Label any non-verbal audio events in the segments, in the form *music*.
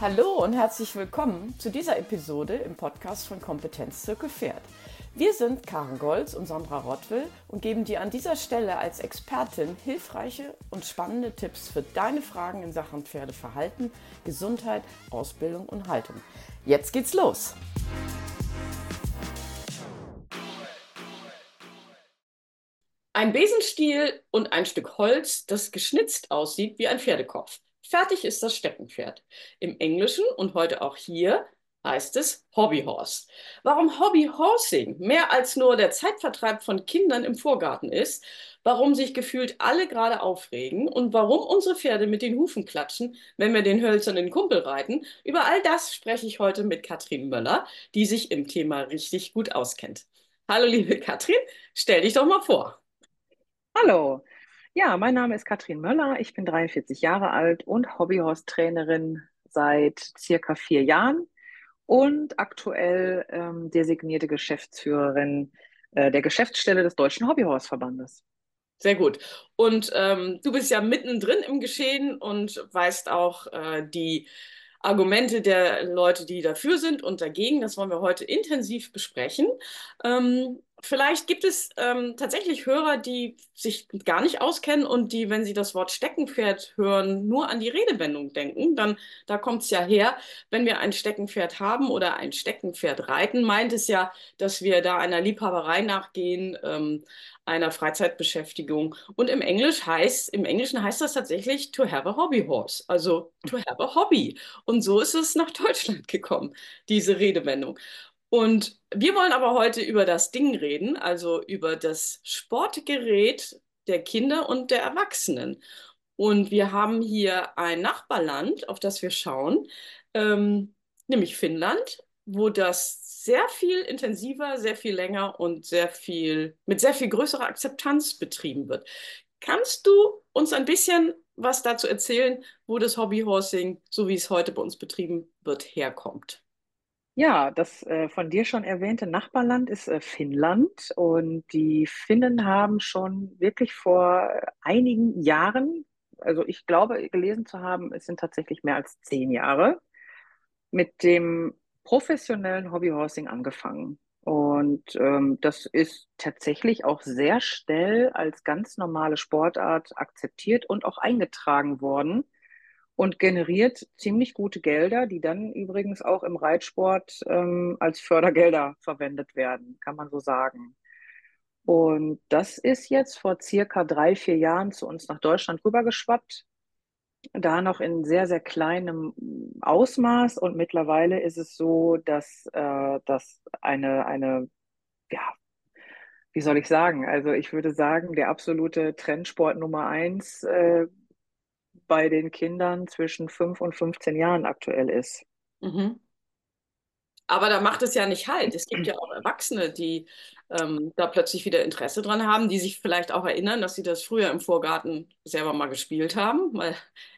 Hallo und herzlich willkommen zu dieser Episode im Podcast von Kompetenz Zirkel Pferd. Wir sind Karen Golz und Sandra Rottwill und geben dir an dieser Stelle als Expertin hilfreiche und spannende Tipps für deine Fragen in Sachen Pferdeverhalten, Gesundheit, Ausbildung und Haltung. Jetzt geht's los! Ein Besenstiel und ein Stück Holz, das geschnitzt aussieht wie ein Pferdekopf. Fertig ist das Steckenpferd. Im Englischen und heute auch hier heißt es Hobbyhorse. Warum Hobbyhorsing mehr als nur der Zeitvertreib von Kindern im Vorgarten ist, warum sich gefühlt alle gerade aufregen und warum unsere Pferde mit den Hufen klatschen, wenn wir den hölzernen Kumpel reiten, über all das spreche ich heute mit Katrin Möller, die sich im Thema richtig gut auskennt. Hallo liebe Katrin, stell dich doch mal vor. Hallo, ja, mein Name ist Katrin Möller. Ich bin 43 Jahre alt und Hobbyhorse-Trainerin seit circa vier Jahren und aktuell ähm, designierte Geschäftsführerin äh, der Geschäftsstelle des Deutschen Hobbyhorse-Verbandes. Sehr gut. Und ähm, du bist ja mittendrin im Geschehen und weißt auch äh, die Argumente der Leute, die dafür sind und dagegen. Das wollen wir heute intensiv besprechen. Ähm, Vielleicht gibt es ähm, tatsächlich Hörer, die sich gar nicht auskennen und die, wenn sie das Wort Steckenpferd hören, nur an die Redewendung denken. Dann da kommt es ja her, wenn wir ein Steckenpferd haben oder ein Steckenpferd reiten, meint es ja, dass wir da einer Liebhaberei nachgehen, ähm, einer Freizeitbeschäftigung. Und im Englisch heißt, im Englischen heißt das tatsächlich to have a hobby horse, also to have a hobby. Und so ist es nach *laughs* Deutschland gekommen, diese Redewendung. Und wir wollen aber heute über das Ding reden, also über das Sportgerät der Kinder und der Erwachsenen. Und wir haben hier ein Nachbarland, auf das wir schauen, ähm, nämlich Finnland, wo das sehr viel intensiver, sehr viel länger und sehr viel, mit sehr viel größerer Akzeptanz betrieben wird. Kannst du uns ein bisschen was dazu erzählen, wo das Hobbyhorsing, so wie es heute bei uns betrieben wird, herkommt? Ja, das äh, von dir schon erwähnte Nachbarland ist äh, Finnland und die Finnen haben schon wirklich vor einigen Jahren, also ich glaube gelesen zu haben, es sind tatsächlich mehr als zehn Jahre, mit dem professionellen Hobbyhorsing angefangen. Und ähm, das ist tatsächlich auch sehr schnell als ganz normale Sportart akzeptiert und auch eingetragen worden und generiert ziemlich gute Gelder, die dann übrigens auch im Reitsport ähm, als Fördergelder verwendet werden, kann man so sagen. Und das ist jetzt vor circa drei, vier Jahren zu uns nach Deutschland rübergeschwappt. Da noch in sehr, sehr kleinem Ausmaß. Und mittlerweile ist es so, dass, äh, dass eine, eine, ja, wie soll ich sagen? Also ich würde sagen, der absolute Trendsport Nummer eins äh, bei den Kindern zwischen 5 und 15 Jahren aktuell ist. Mhm. Aber da macht es ja nicht halt. Es gibt ja auch Erwachsene, die ähm, da plötzlich wieder Interesse dran haben, die sich vielleicht auch erinnern, dass sie das früher im Vorgarten selber mal gespielt haben, weil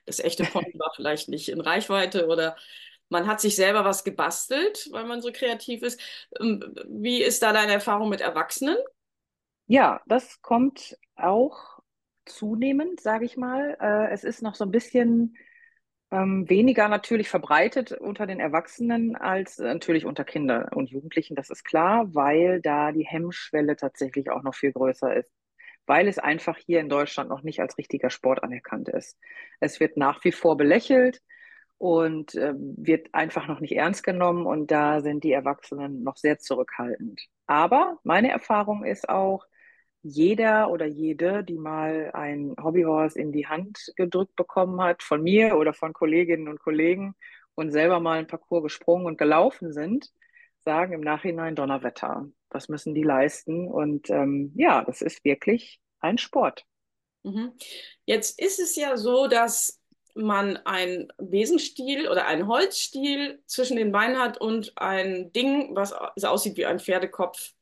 das echte *laughs* Pony war vielleicht nicht in Reichweite oder man hat sich selber was gebastelt, weil man so kreativ ist. Ähm, wie ist da deine Erfahrung mit Erwachsenen? Ja, das kommt auch zunehmend, sage ich mal. Äh, es ist noch so ein bisschen ähm, weniger natürlich verbreitet unter den Erwachsenen als natürlich unter Kindern und Jugendlichen, das ist klar, weil da die Hemmschwelle tatsächlich auch noch viel größer ist. Weil es einfach hier in Deutschland noch nicht als richtiger Sport anerkannt ist. Es wird nach wie vor belächelt und äh, wird einfach noch nicht ernst genommen und da sind die Erwachsenen noch sehr zurückhaltend. Aber meine Erfahrung ist auch, jeder oder jede, die mal ein Hobbyhorse in die Hand gedrückt bekommen hat, von mir oder von Kolleginnen und Kollegen und selber mal ein Parcours gesprungen und gelaufen sind, sagen im Nachhinein Donnerwetter. Was müssen die leisten? Und ähm, ja, das ist wirklich ein Sport. Mhm. Jetzt ist es ja so, dass man ein Besenstiel oder einen Holzstiel zwischen den Beinen hat und ein Ding, was aussieht wie ein Pferdekopf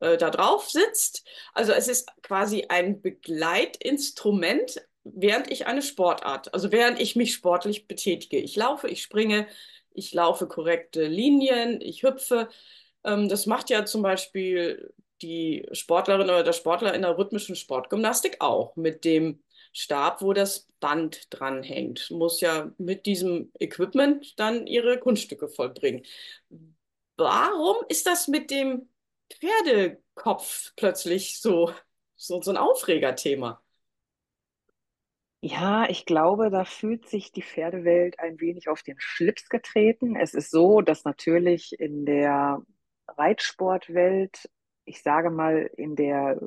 äh, da drauf sitzt. Also es ist quasi ein Begleitinstrument, während ich eine Sportart, also während ich mich sportlich betätige. Ich laufe, ich springe, ich laufe korrekte Linien, ich hüpfe. Ähm, das macht ja zum Beispiel die Sportlerin oder der Sportler in der rhythmischen Sportgymnastik auch mit dem Stab, wo das Band dranhängt. Muss ja mit diesem Equipment dann ihre Kunststücke vollbringen. Warum ist das mit dem Pferdekopf plötzlich so, so, so ein Aufregerthema? Ja, ich glaube, da fühlt sich die Pferdewelt ein wenig auf den Schlips getreten. Es ist so, dass natürlich in der Reitsportwelt, ich sage mal in der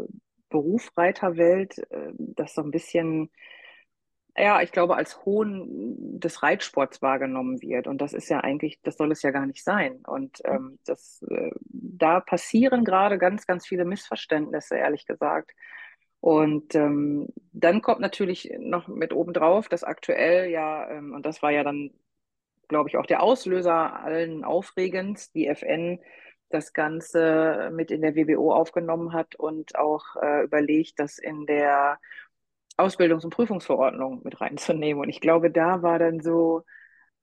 Berufreiterwelt, äh, das so ein bisschen, ja, ich glaube, als Hohn des Reitsports wahrgenommen wird. Und das ist ja eigentlich, das soll es ja gar nicht sein. Und ähm, das, äh, da passieren gerade ganz, ganz viele Missverständnisse, ehrlich gesagt. Und ähm, dann kommt natürlich noch mit obendrauf, dass aktuell ja, ähm, und das war ja dann, glaube ich, auch der Auslöser allen Aufregens, die FN das Ganze mit in der WBO aufgenommen hat und auch äh, überlegt, das in der Ausbildungs- und Prüfungsverordnung mit reinzunehmen. Und ich glaube, da war dann so,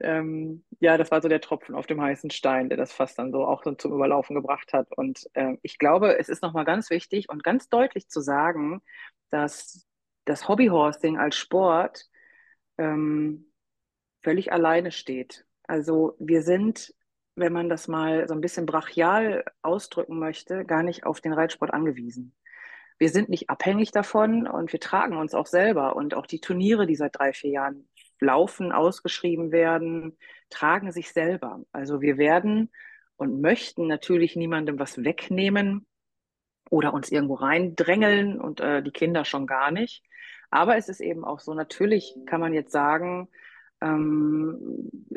ähm, ja, das war so der Tropfen auf dem heißen Stein, der das fast dann so auch so zum Überlaufen gebracht hat. Und äh, ich glaube, es ist nochmal ganz wichtig und ganz deutlich zu sagen, dass das Hobbyhorsing als Sport ähm, völlig alleine steht. Also wir sind, wenn man das mal so ein bisschen brachial ausdrücken möchte, gar nicht auf den Reitsport angewiesen. Wir sind nicht abhängig davon und wir tragen uns auch selber. Und auch die Turniere, die seit drei, vier Jahren laufen, ausgeschrieben werden, tragen sich selber. Also wir werden und möchten natürlich niemandem was wegnehmen oder uns irgendwo reindrängeln und äh, die Kinder schon gar nicht. Aber es ist eben auch so, natürlich kann man jetzt sagen,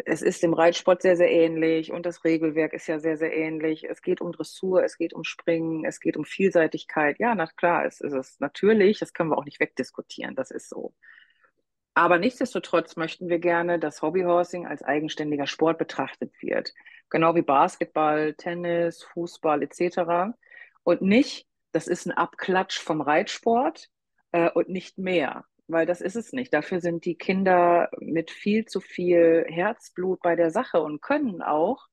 es ist dem Reitsport sehr, sehr ähnlich und das Regelwerk ist ja sehr, sehr ähnlich. Es geht um Dressur, es geht um Springen, es geht um Vielseitigkeit. Ja, na klar, es ist es natürlich, das können wir auch nicht wegdiskutieren, das ist so. Aber nichtsdestotrotz möchten wir gerne, dass Hobbyhorsing als eigenständiger Sport betrachtet wird. Genau wie Basketball, Tennis, Fußball etc. Und nicht, das ist ein Abklatsch vom Reitsport äh, und nicht mehr. Weil das ist es nicht. Dafür sind die Kinder mit viel zu viel Herzblut bei der Sache und können auch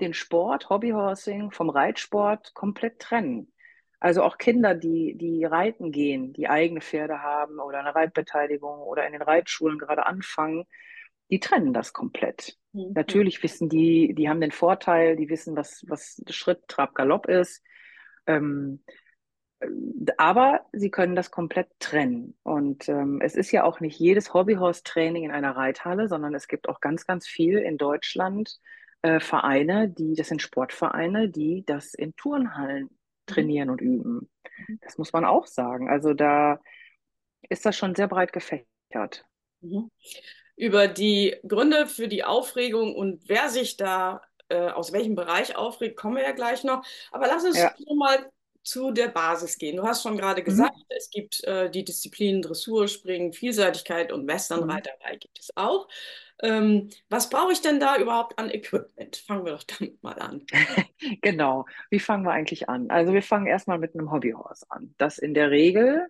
den Sport, Hobbyhorsing vom Reitsport komplett trennen. Also auch Kinder, die, die reiten gehen, die eigene Pferde haben oder eine Reitbeteiligung oder in den Reitschulen gerade anfangen, die trennen das komplett. Mhm. Natürlich wissen die, die haben den Vorteil, die wissen, was, was Schritt, Trab, Galopp ist. Ähm, aber sie können das komplett trennen. Und ähm, es ist ja auch nicht jedes Hobbyhorse-Training in einer Reithalle, sondern es gibt auch ganz, ganz viel in Deutschland äh, Vereine, die, das sind Sportvereine, die das in Turnhallen trainieren und üben. Mhm. Das muss man auch sagen. Also da ist das schon sehr breit gefächert. Mhm. Über die Gründe für die Aufregung und wer sich da äh, aus welchem Bereich aufregt, kommen wir ja gleich noch. Aber lass uns ja. mal zu der Basis gehen. Du hast schon gerade mhm. gesagt, mhm. es gibt äh, die Disziplinen Dressur, Springen, Vielseitigkeit und Westernreiterei mhm. gibt es auch. Ähm, was brauche ich denn da überhaupt an Equipment? Fangen wir doch damit mal an. *laughs* genau. Wie fangen wir eigentlich an? Also wir fangen erstmal mit einem Hobbyhorse an. Das in der Regel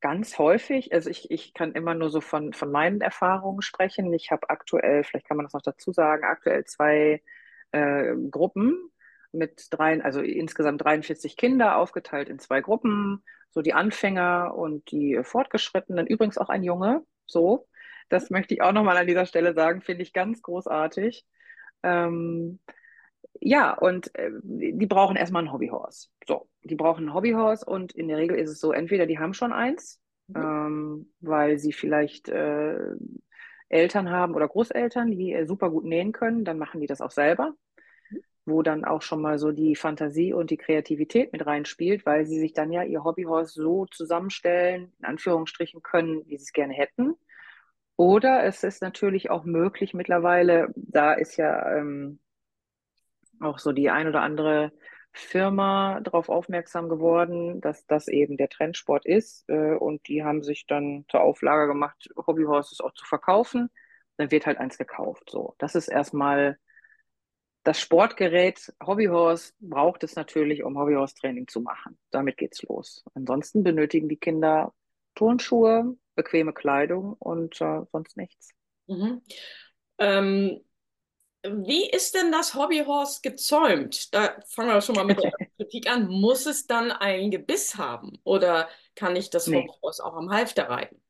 ganz häufig, also ich, ich kann immer nur so von, von meinen Erfahrungen sprechen. Ich habe aktuell, vielleicht kann man das noch dazu sagen, aktuell zwei äh, Gruppen mit drei, also insgesamt 43 Kinder aufgeteilt in zwei Gruppen, so die Anfänger und die Fortgeschrittenen, übrigens auch ein Junge, so. Das möchte ich auch nochmal an dieser Stelle sagen, finde ich ganz großartig. Ähm, ja, und äh, die brauchen erstmal ein Hobbyhorse. So, die brauchen ein Hobbyhorse und in der Regel ist es so, entweder die haben schon eins, mhm. ähm, weil sie vielleicht äh, Eltern haben oder Großeltern, die äh, super gut nähen können, dann machen die das auch selber wo dann auch schon mal so die Fantasie und die Kreativität mit reinspielt, weil sie sich dann ja ihr Hobbyhorse so zusammenstellen, in Anführungsstrichen können, wie sie es gerne hätten. Oder es ist natürlich auch möglich mittlerweile, da ist ja ähm, auch so die ein oder andere Firma darauf aufmerksam geworden, dass das eben der Trendsport ist. Äh, und die haben sich dann zur Auflage gemacht, Hobbyhorses auch zu verkaufen. Dann wird halt eins gekauft. So, das ist erstmal das Sportgerät Hobbyhorse braucht es natürlich, um Hobbyhorse-Training zu machen. Damit geht's los. Ansonsten benötigen die Kinder Turnschuhe, bequeme Kleidung und äh, sonst nichts. Mhm. Ähm, wie ist denn das Hobbyhorse gezäumt? Da fangen wir schon mal mit der *laughs* Kritik an. Muss es dann ein Gebiss haben oder kann ich das nee. Hobbyhorse auch am Halfter reiten?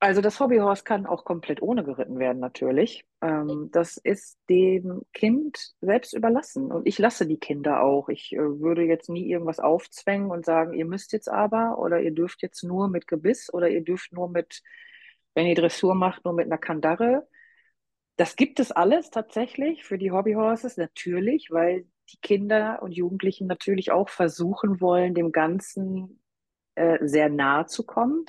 Also das Hobbyhorse kann auch komplett ohne geritten werden, natürlich. Ähm, das ist dem Kind selbst überlassen. Und ich lasse die Kinder auch. Ich äh, würde jetzt nie irgendwas aufzwängen und sagen, ihr müsst jetzt aber oder ihr dürft jetzt nur mit Gebiss oder ihr dürft nur mit, wenn ihr Dressur macht, nur mit einer Kandare. Das gibt es alles tatsächlich für die Hobbyhorses, natürlich, weil die Kinder und Jugendlichen natürlich auch versuchen wollen, dem Ganzen äh, sehr nahe zu kommen.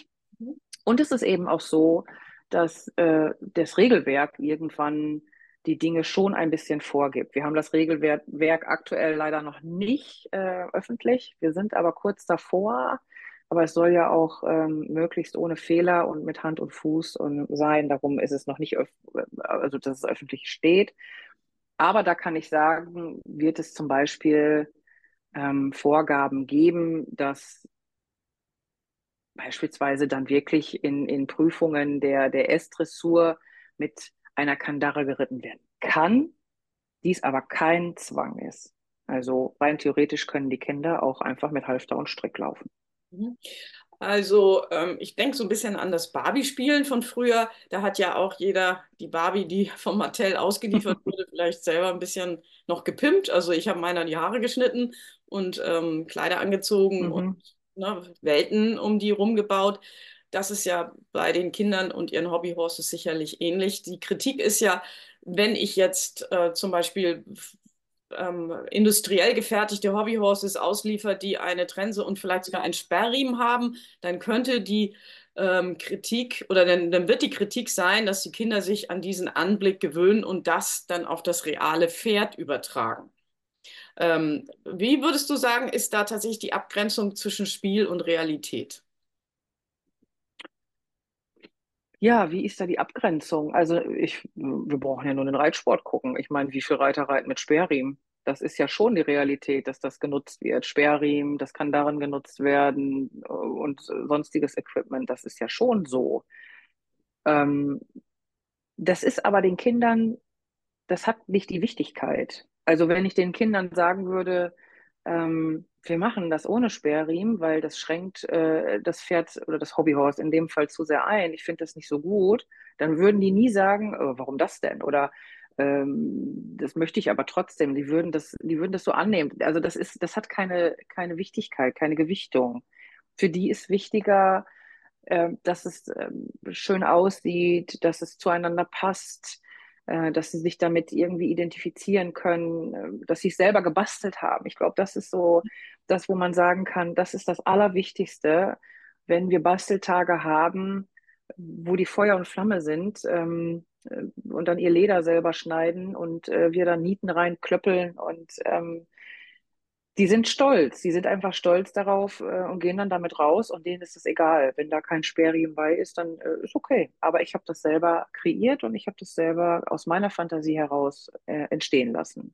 Und es ist eben auch so, dass äh, das Regelwerk irgendwann die Dinge schon ein bisschen vorgibt. Wir haben das Regelwerk aktuell leider noch nicht äh, öffentlich. Wir sind aber kurz davor. Aber es soll ja auch ähm, möglichst ohne Fehler und mit Hand und Fuß und sein. Darum ist es noch nicht, also dass es öffentlich steht. Aber da kann ich sagen, wird es zum Beispiel ähm, Vorgaben geben, dass beispielsweise dann wirklich in, in Prüfungen der, der S-Dressur mit einer Kandare geritten werden kann, dies aber kein Zwang ist. Also rein theoretisch können die Kinder auch einfach mit Halfter und Strick laufen. Mhm. Also ähm, ich denke so ein bisschen an das Barbie-Spielen von früher. Da hat ja auch jeder die Barbie, die *laughs* vom Mattel ausgeliefert *laughs* wurde, vielleicht selber ein bisschen noch gepimpt. Also ich habe meiner die Haare geschnitten und ähm, Kleider angezogen mhm. und ne, Welten um die rumgebaut. Das ist ja bei den Kindern und ihren Hobbyhorses sicherlich ähnlich. Die Kritik ist ja, wenn ich jetzt äh, zum Beispiel ähm, industriell gefertigte Hobbyhorses ausliefert, die eine Trense und vielleicht sogar einen Sperrriemen haben, dann könnte die ähm, Kritik oder dann, dann wird die Kritik sein, dass die Kinder sich an diesen Anblick gewöhnen und das dann auf das reale Pferd übertragen. Ähm, wie würdest du sagen, ist da tatsächlich die Abgrenzung zwischen Spiel und Realität? Ja, wie ist da die Abgrenzung? Also ich, wir brauchen ja nur den Reitsport gucken. Ich meine, wie viele Reiter reiten mit Sperrriemen? Das ist ja schon die Realität, dass das genutzt wird. Sperrriemen, das kann darin genutzt werden äh, und sonstiges Equipment. Das ist ja schon so. Ähm, das ist aber den Kindern, das hat nicht die Wichtigkeit. Also wenn ich den Kindern sagen würde, ähm, wir machen das ohne Sperrriemen, weil das schränkt äh, das Pferd oder das Hobbyhorse in dem Fall zu sehr ein. Ich finde das nicht so gut. Dann würden die nie sagen, oh, warum das denn? Oder ähm, das möchte ich aber trotzdem. Die würden das, die würden das so annehmen. Also das ist, das hat keine, keine Wichtigkeit, keine Gewichtung. Für die ist wichtiger, äh, dass es äh, schön aussieht, dass es zueinander passt, äh, dass sie sich damit irgendwie identifizieren können, äh, dass sie es selber gebastelt haben. Ich glaube, das ist so das, wo man sagen kann, das ist das Allerwichtigste, wenn wir Basteltage haben, wo die Feuer und Flamme sind ähm, äh, und dann ihr Leder selber schneiden und äh, wir dann Nieten reinklöppeln und ähm, die sind stolz, die sind einfach stolz darauf äh, und gehen dann damit raus und denen ist es egal. Wenn da kein Sperrriemen bei ist, dann äh, ist okay. Aber ich habe das selber kreiert und ich habe das selber aus meiner Fantasie heraus äh, entstehen lassen.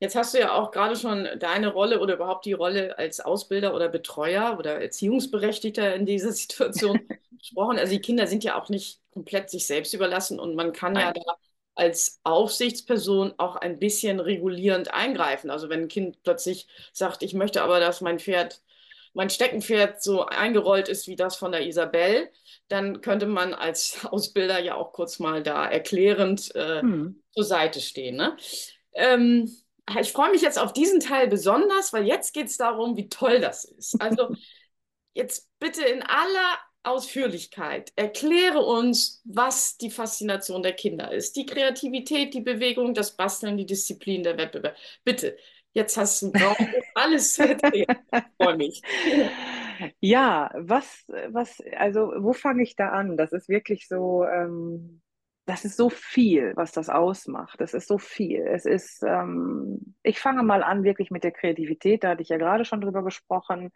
Jetzt hast du ja auch gerade schon deine Rolle oder überhaupt die Rolle als Ausbilder oder Betreuer oder Erziehungsberechtigter in dieser *laughs* Situation *laughs* gesprochen. Also die Kinder sind ja auch nicht komplett sich selbst überlassen und man kann Nein. ja da als Aufsichtsperson auch ein bisschen regulierend eingreifen. Also wenn ein Kind plötzlich sagt, ich möchte aber, dass mein Pferd, mein Steckenpferd so eingerollt ist wie das von der Isabel, dann könnte man als *laughs* Ausbilder ja auch kurz mal da erklärend äh, hm. zur Seite stehen. Ne? Ähm, ich freue mich jetzt auf diesen Teil besonders, weil jetzt geht es darum, wie toll das ist. Also *laughs* jetzt bitte in aller Ausführlichkeit. Erkläre uns, was die Faszination der Kinder ist. Die Kreativität, die Bewegung, das Basteln, die Disziplin, der Wettbewerb. Bitte, jetzt hast du alles erzählt. Freue mich. *laughs* Ja, was, was, also wo fange ich da an? Das ist wirklich so, ähm, das ist so viel, was das ausmacht. Das ist so viel. Es ist, ähm, ich fange mal an wirklich mit der Kreativität, da hatte ich ja gerade schon drüber gesprochen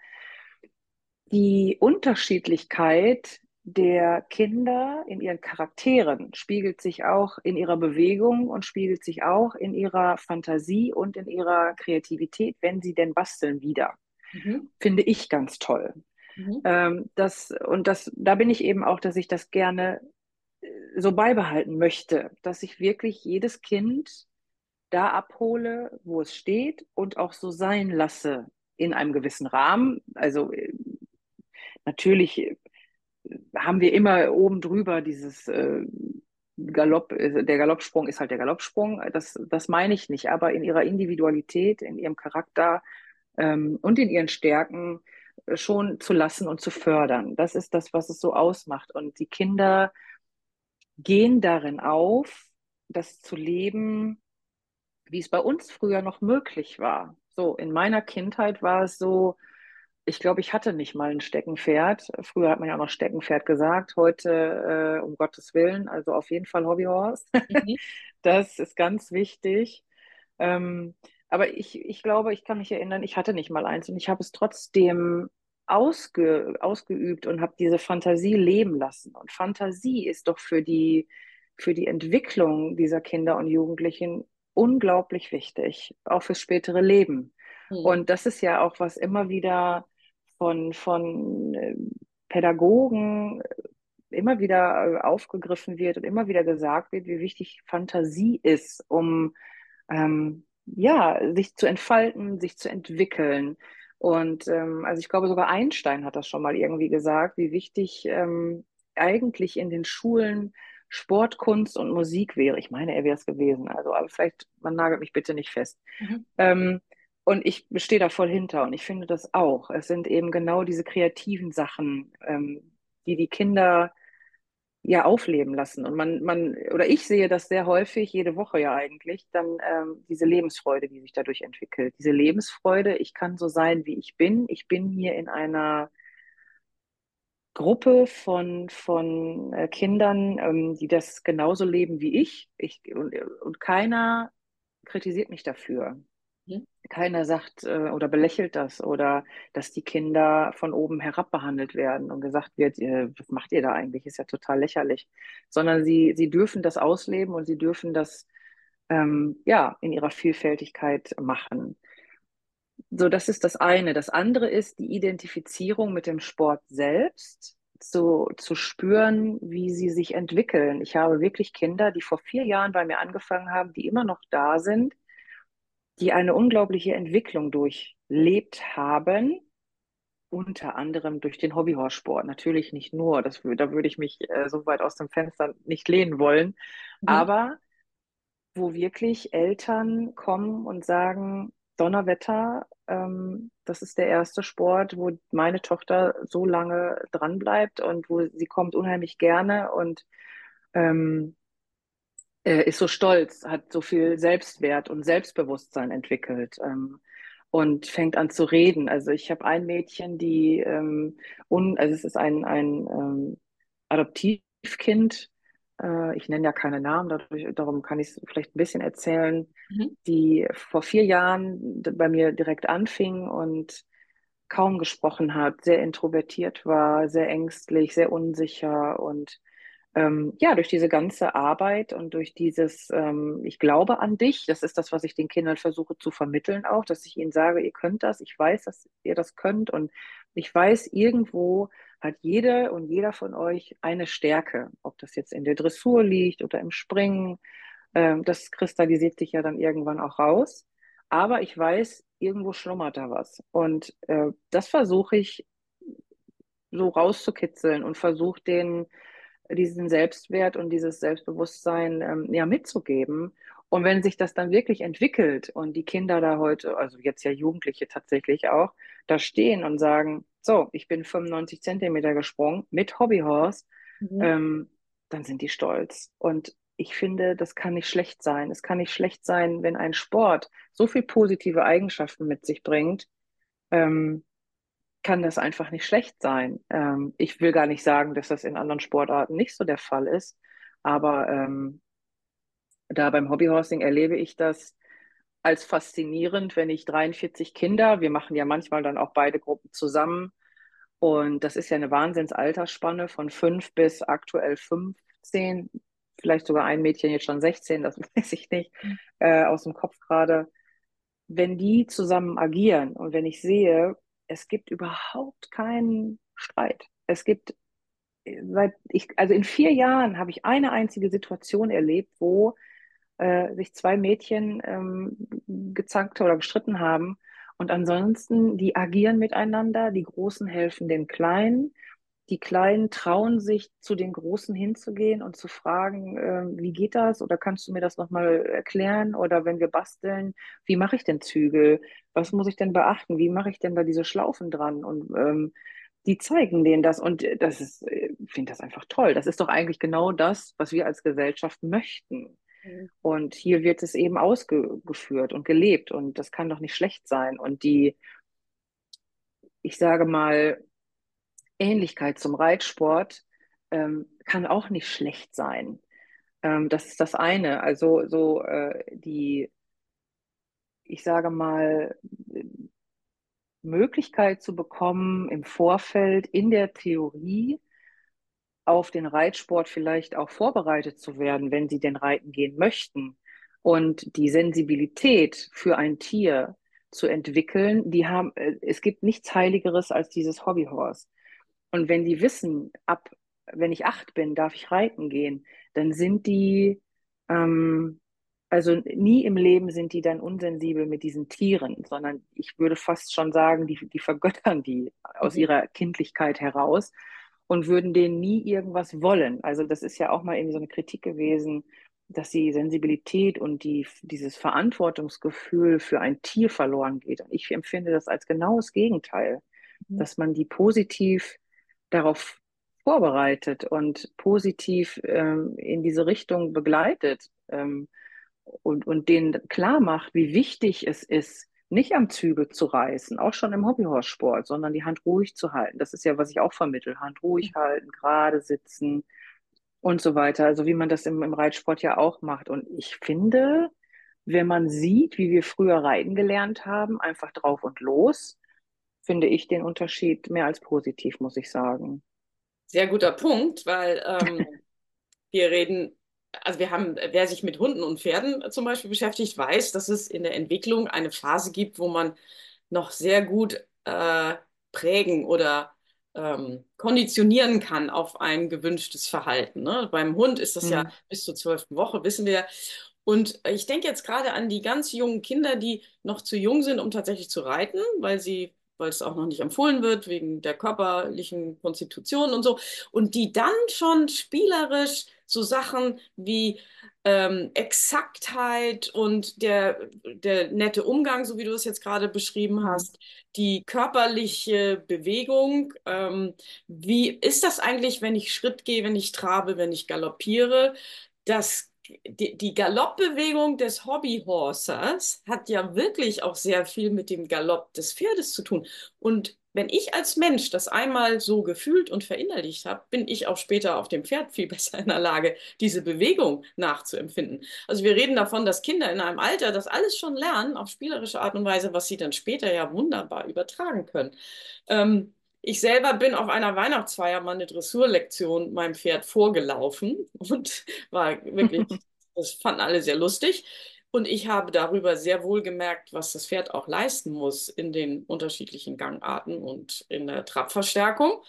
die Unterschiedlichkeit der Kinder in ihren Charakteren spiegelt sich auch in ihrer Bewegung und spiegelt sich auch in ihrer Fantasie und in ihrer Kreativität, wenn sie denn basteln, wieder. Mhm. Finde ich ganz toll. Mhm. Ähm, das, und das, da bin ich eben auch, dass ich das gerne äh, so beibehalten möchte, dass ich wirklich jedes Kind da abhole, wo es steht und auch so sein lasse in einem gewissen Rahmen. Also äh, Natürlich haben wir immer oben drüber dieses äh, Galopp, äh, der Galoppsprung ist halt der Galoppsprung. Das, das meine ich nicht, aber in ihrer Individualität, in ihrem Charakter ähm, und in ihren Stärken äh, schon zu lassen und zu fördern. Das ist das, was es so ausmacht. Und die Kinder gehen darin auf, das zu leben, wie es bei uns früher noch möglich war. So, in meiner Kindheit war es so, ich glaube, ich hatte nicht mal ein Steckenpferd. Früher hat man ja auch noch Steckenpferd gesagt, heute äh, um Gottes Willen, also auf jeden Fall Hobbyhorse. Mhm. *laughs* Das ist ganz wichtig. Ähm, aber ich, ich glaube, ich kann mich erinnern, ich hatte nicht mal eins und ich habe es trotzdem ausge, ausgeübt und habe diese Fantasie leben lassen. Und Fantasie ist doch für die, für die Entwicklung dieser Kinder und Jugendlichen unglaublich wichtig, auch fürs spätere Leben. Mhm. Und das ist ja auch was immer wieder von, von äh, Pädagogen äh, immer wieder äh, aufgegriffen wird und immer wieder gesagt wird, wie wichtig Fantasie ist, um ähm, ja, sich zu entfalten, sich zu entwickeln. Und ähm, also ich glaube, sogar Einstein hat das schon mal irgendwie gesagt, wie wichtig ähm, eigentlich in den Schulen Sport, Kunst und Musik wäre. Ich meine, er wäre es gewesen. Also, aber vielleicht, man nagelt mich bitte nicht fest. Mhm. Ähm, und ich stehe da voll hinter und ich finde das auch. Es sind eben genau diese kreativen Sachen, ähm, die die Kinder ja aufleben lassen. Und man, man, oder ich sehe das sehr häufig, jede Woche ja eigentlich, dann ähm, diese Lebensfreude, die sich dadurch entwickelt. Diese Lebensfreude, ich kann so sein, wie ich bin. Ich bin hier in einer Gruppe von, von äh, Kindern, ähm, die das genauso leben wie ich. ich und, und keiner kritisiert mich dafür. Mhm. Keiner sagt äh, oder belächelt das oder dass die Kinder von oben herab behandelt werden und gesagt wird, äh, was macht ihr da eigentlich? Ist ja total lächerlich. Sondern sie, sie dürfen das ausleben und sie dürfen das ähm, ja in ihrer Vielfältigkeit machen. So, das ist das eine. Das andere ist die Identifizierung mit dem Sport selbst zu, zu spüren, wie sie sich entwickeln. Ich habe wirklich Kinder, die vor vier Jahren bei mir angefangen haben, die immer noch da sind, die eine unglaubliche Entwicklung durchlebt haben, unter anderem durch den Hobbyhorsport. Natürlich nicht nur, das, da würde ich mich äh, so weit aus dem Fenster nicht lehnen wollen, mhm. aber wo wirklich Eltern kommen und sagen, Donnerwetter, ähm, das ist der erste Sport, wo meine Tochter so lange dran bleibt und wo sie kommt unheimlich gerne und ähm, äh, ist so stolz, hat so viel Selbstwert und Selbstbewusstsein entwickelt ähm, und fängt an zu reden. Also ich habe ein Mädchen, die, ähm, un, also es ist ein, ein ähm, Adoptivkind, äh, ich nenne ja keine Namen, dadurch, darum kann ich es vielleicht ein bisschen erzählen, mhm. die vor vier Jahren bei mir direkt anfing und kaum gesprochen hat, sehr introvertiert war, sehr ängstlich, sehr unsicher und ähm, ja, durch diese ganze Arbeit und durch dieses, ähm, ich glaube an dich, das ist das, was ich den Kindern versuche zu vermitteln auch, dass ich ihnen sage, ihr könnt das, ich weiß, dass ihr das könnt und ich weiß, irgendwo hat jede und jeder von euch eine Stärke, ob das jetzt in der Dressur liegt oder im Springen, ähm, das kristallisiert sich ja dann irgendwann auch raus. Aber ich weiß, irgendwo schlummert da was. Und äh, das versuche ich so rauszukitzeln und versuche den diesen Selbstwert und dieses Selbstbewusstsein ähm, ja mitzugeben. Und wenn sich das dann wirklich entwickelt und die Kinder da heute, also jetzt ja Jugendliche tatsächlich auch, da stehen und sagen, so, ich bin 95 Zentimeter gesprungen mit Hobbyhorse, mhm. ähm, dann sind die stolz. Und ich finde, das kann nicht schlecht sein. Es kann nicht schlecht sein, wenn ein Sport so viel positive Eigenschaften mit sich bringt, ähm, kann das einfach nicht schlecht sein. Ähm, ich will gar nicht sagen, dass das in anderen Sportarten nicht so der Fall ist, aber ähm, da beim Hobbyhorsing erlebe ich das als faszinierend, wenn ich 43 Kinder, wir machen ja manchmal dann auch beide Gruppen zusammen und das ist ja eine Wahnsinnsalterspanne von fünf bis aktuell 15, vielleicht sogar ein Mädchen jetzt schon 16, das *laughs* weiß ich nicht, äh, aus dem Kopf gerade. Wenn die zusammen agieren und wenn ich sehe, es gibt überhaupt keinen Streit. Es gibt seit ich, also in vier Jahren habe ich eine einzige Situation erlebt, wo äh, sich zwei Mädchen ähm, gezankt oder gestritten haben. Und ansonsten, die agieren miteinander, die Großen helfen den Kleinen. Die Kleinen trauen sich, zu den Großen hinzugehen und zu fragen, äh, wie geht das? Oder kannst du mir das nochmal erklären? Oder wenn wir basteln, wie mache ich denn Zügel? Was muss ich denn beachten? Wie mache ich denn da diese Schlaufen dran? Und ähm, die zeigen denen das. Und das ist, ich finde das einfach toll. Das ist doch eigentlich genau das, was wir als Gesellschaft möchten. Mhm. Und hier wird es eben ausgeführt und gelebt. Und das kann doch nicht schlecht sein. Und die, ich sage mal, Ähnlichkeit zum Reitsport ähm, kann auch nicht schlecht sein. Ähm, das ist das eine. Also so äh, die, ich sage mal, Möglichkeit zu bekommen, im Vorfeld in der Theorie auf den Reitsport vielleicht auch vorbereitet zu werden, wenn sie denn reiten gehen möchten. Und die Sensibilität für ein Tier zu entwickeln, die haben, äh, es gibt nichts Heiligeres als dieses Hobbyhorse. Und wenn die wissen, ab, wenn ich acht bin, darf ich reiten gehen, dann sind die, ähm, also nie im Leben sind die dann unsensibel mit diesen Tieren, sondern ich würde fast schon sagen, die, die vergöttern die aus mhm. ihrer Kindlichkeit heraus und würden denen nie irgendwas wollen. Also das ist ja auch mal irgendwie so eine Kritik gewesen, dass die Sensibilität und die, dieses Verantwortungsgefühl für ein Tier verloren geht. Und ich empfinde das als genau das Gegenteil, mhm. dass man die positiv darauf vorbereitet und positiv ähm, in diese Richtung begleitet ähm, und, und denen klar macht, wie wichtig es ist, nicht am Zügel zu reißen, auch schon im Hobbyhorse-Sport, sondern die Hand ruhig zu halten. Das ist ja, was ich auch vermittle. Hand ruhig halten, gerade sitzen und so weiter. Also wie man das im, im Reitsport ja auch macht. Und ich finde, wenn man sieht, wie wir früher reiten gelernt haben, einfach drauf und los, finde ich den Unterschied mehr als positiv, muss ich sagen. Sehr guter Punkt, weil ähm, *laughs* wir reden, also wir haben, wer sich mit Hunden und Pferden zum Beispiel beschäftigt, weiß, dass es in der Entwicklung eine Phase gibt, wo man noch sehr gut äh, prägen oder ähm, konditionieren kann auf ein gewünschtes Verhalten. Ne? Beim Hund ist das mhm. ja bis zur zwölften Woche, wissen wir. Und ich denke jetzt gerade an die ganz jungen Kinder, die noch zu jung sind, um tatsächlich zu reiten, weil sie weil es auch noch nicht empfohlen wird, wegen der körperlichen Konstitution und so. Und die dann schon spielerisch so Sachen wie ähm, Exaktheit und der, der nette Umgang, so wie du es jetzt gerade beschrieben mhm. hast, die körperliche Bewegung. Ähm, wie ist das eigentlich, wenn ich Schritt gehe, wenn ich trabe, wenn ich galoppiere? Das die, die Galoppbewegung des Hobbyhorsers hat ja wirklich auch sehr viel mit dem Galopp des Pferdes zu tun. Und wenn ich als Mensch das einmal so gefühlt und verinnerlicht habe, bin ich auch später auf dem Pferd viel *laughs* besser in der Lage, diese Bewegung nachzuempfinden. Also wir reden davon, dass Kinder in einem Alter das alles schon lernen, auf spielerische Art und Weise, was sie dann später ja wunderbar übertragen können. Ähm, ich selber bin auf einer Weihnachtsfeier mal eine Dressurlektion meinem Pferd vorgelaufen *laughs* und war wirklich, *laughs* das fanden alle sehr lustig. Und ich habe darüber sehr wohl gemerkt, was das Pferd auch leisten muss in den unterschiedlichen Gangarten und in der Trabverstärkung.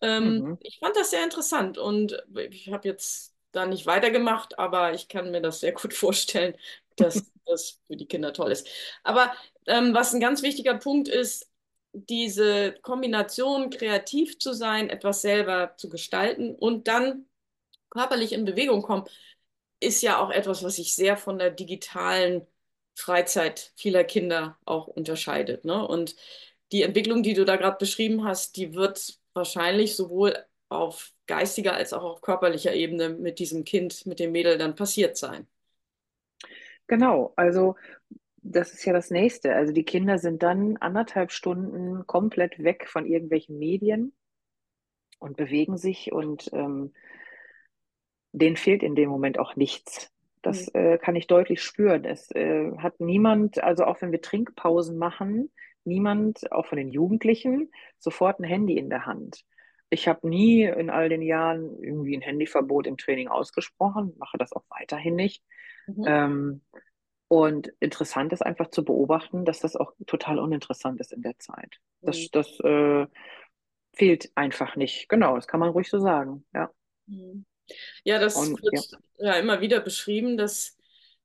Ähm, mhm. Ich fand das sehr interessant und ich habe jetzt da nicht weitergemacht, aber ich kann mir das sehr gut *laughs* vorstellen, dass das für die Kinder toll ist. Aber ähm, was ein ganz wichtiger Punkt ist, diese Kombination, kreativ zu sein, etwas selber zu gestalten und dann körperlich in Bewegung kommen, ist ja auch etwas, was sich sehr von der digitalen Freizeit vieler Kinder auch unterscheidet. Ne? Und die Entwicklung, die du da gerade beschrieben hast, die wird wahrscheinlich sowohl auf geistiger als auch auf körperlicher Ebene mit diesem Kind, mit dem Mädel dann passiert sein. Genau, also das ist ja das Nächste. Also die Kinder sind dann anderthalb Stunden komplett weg von irgendwelchen Medien und bewegen sich und ähm, denen fehlt in dem Moment auch nichts. Das äh, kann ich deutlich spüren. Es äh, hat niemand, also auch wenn wir Trinkpausen machen, niemand, auch von den Jugendlichen, sofort ein Handy in der Hand. Ich habe nie in all den Jahren irgendwie ein Handyverbot im Training ausgesprochen, mache das auch weiterhin nicht. Mhm. Ähm, und interessant ist einfach zu beobachten, dass das auch total uninteressant ist in der Zeit. Das, mhm. das äh, fehlt einfach nicht. Genau, das kann man ruhig so sagen. Ja, mhm. ja das Und, wird ja. ja. immer wieder beschrieben, dass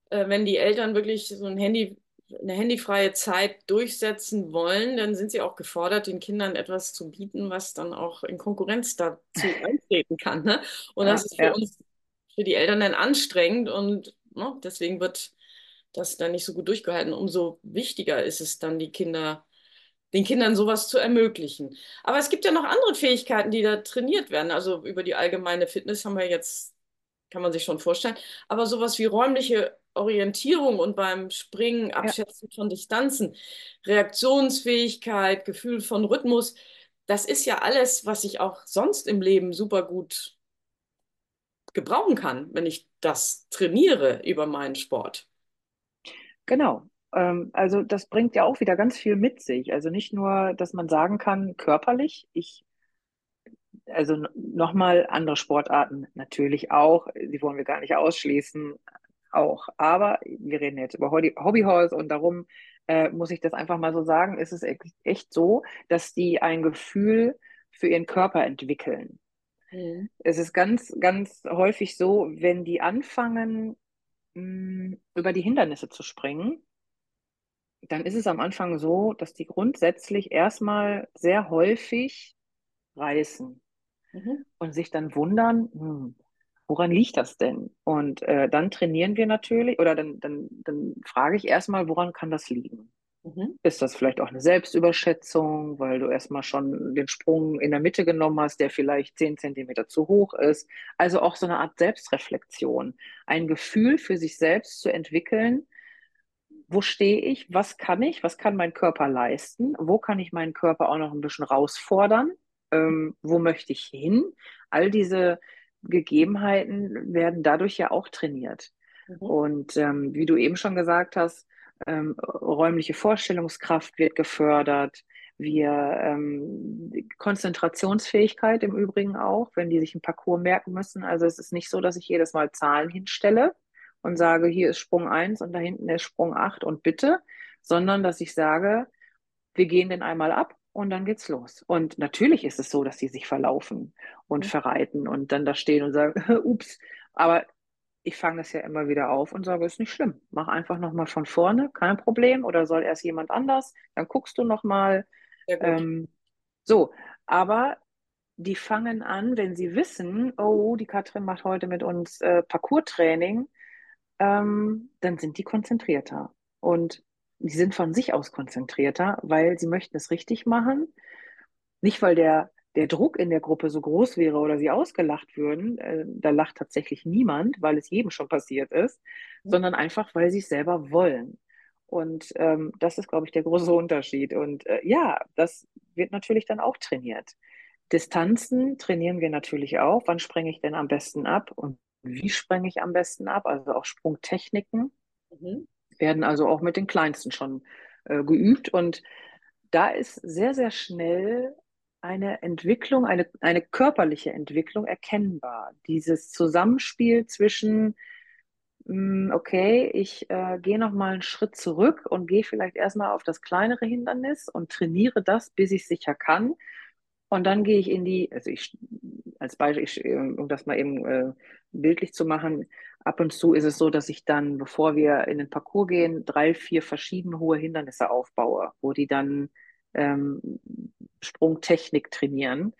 äh, wenn die Eltern wirklich so ein Handy eine handyfreie Zeit durchsetzen wollen, dann sind sie auch gefordert, den Kindern etwas zu bieten, was dann auch in Konkurrenz dazu *laughs* eintreten kann. Ne? Und Ja, das ist für ja. uns, für die Eltern dann anstrengend und ne, deswegen wird das dann nicht so gut durchgehalten. Umso wichtiger ist es dann, die Kinder, den Kindern sowas zu ermöglichen. Aber es gibt ja noch andere Fähigkeiten, die da trainiert werden. Also über die allgemeine Fitness haben wir jetzt, kann man sich schon vorstellen. Aber sowas wie räumliche Orientierung und beim Springen Ja, Abschätzen von Distanzen, Reaktionsfähigkeit, Gefühl von Rhythmus, das ist ja alles, was ich auch sonst im Leben super gut gebrauchen kann, wenn ich das trainiere über meinen Sport. Genau. Ähm, also das bringt ja auch wieder ganz viel mit sich. Also nicht nur, dass man sagen kann, körperlich, ich, also nochmal andere Sportarten natürlich auch, die wollen wir gar nicht ausschließen, auch. Aber wir reden jetzt über Hobby Hobbyhorse und darum äh, muss ich das einfach mal so sagen, ist es echt echt so, dass die ein Gefühl für ihren Körper entwickeln. Mhm. Es ist ganz, ganz häufig so, wenn die anfangen, mh, über die Hindernisse zu springen, dann ist es am Anfang so, dass die grundsätzlich erstmal sehr häufig reißen Mhm. und sich dann wundern, hm, woran liegt das denn? Und äh, dann trainieren wir natürlich, oder dann, dann, dann frage ich erstmal, woran kann das liegen? Mhm. Ist das vielleicht auch eine Selbstüberschätzung, weil du erstmal schon den Sprung in der Mitte genommen hast, der vielleicht zehn Zentimeter zu hoch ist? Also auch so eine Art Selbstreflexion, ein Gefühl für sich selbst zu entwickeln, wo stehe ich, was kann ich, was kann mein Körper leisten, wo kann ich meinen Körper auch noch ein bisschen herausfordern, ähm, wo möchte ich hin. All diese Gegebenheiten werden dadurch ja auch trainiert. Mhm. Und ähm, wie du eben schon gesagt hast, ähm, räumliche Vorstellungskraft wird gefördert. Wir ähm, Konzentrationsfähigkeit im Übrigen auch, wenn die sich ein Parcours merken müssen. Also es ist nicht so, dass ich jedes Mal Zahlen hinstelle und sage, hier ist Sprung eins und da hinten ist Sprung 8 und bitte, sondern dass ich sage, wir gehen den einmal ab und dann geht's los. Und natürlich ist es so, dass die sich verlaufen und Mhm. verreiten und dann da stehen und sagen, *laughs* ups, aber ich fange es ja immer wieder auf und sage, ist nicht schlimm. Mach einfach nochmal von vorne, kein Problem. Oder soll erst jemand anders? Dann guckst du nochmal. Ähm, so, aber die fangen an, wenn sie wissen, oh, die Katrin macht heute mit uns äh, Parcours-Training, ähm, dann sind die konzentrierter. Und die sind von sich aus konzentrierter, weil sie möchten es richtig machen. Nicht, weil der, der Druck in der Gruppe so groß wäre oder sie ausgelacht würden. Äh, da lacht tatsächlich niemand, weil es jedem schon passiert ist, sondern einfach, weil sie es selber wollen. Und ähm, das ist, glaube ich, der große Unterschied. Und äh, ja, das wird natürlich dann auch trainiert. Distanzen trainieren wir natürlich auch. Wann sprenge ich denn am besten ab und wie sprenge ich am besten ab? Also auch Sprungtechniken Mhm. werden also auch mit den Kleinsten schon äh, geübt. Und da ist sehr, sehr schnell eine Entwicklung, eine, eine körperliche Entwicklung erkennbar. Dieses Zusammenspiel zwischen, mh, okay, ich äh, gehe noch mal einen Schritt zurück und gehe vielleicht erstmal auf das kleinere Hindernis und trainiere das, bis ich sicher kann. Und dann gehe ich in die, also ich, als Beispiel, ich, äh, um das mal eben äh, bildlich zu machen, ab und zu ist es so, dass ich dann, bevor wir in den Parcours gehen, drei, vier verschiedene hohe Hindernisse aufbaue, wo die dann ähm, Sprungtechnik trainieren.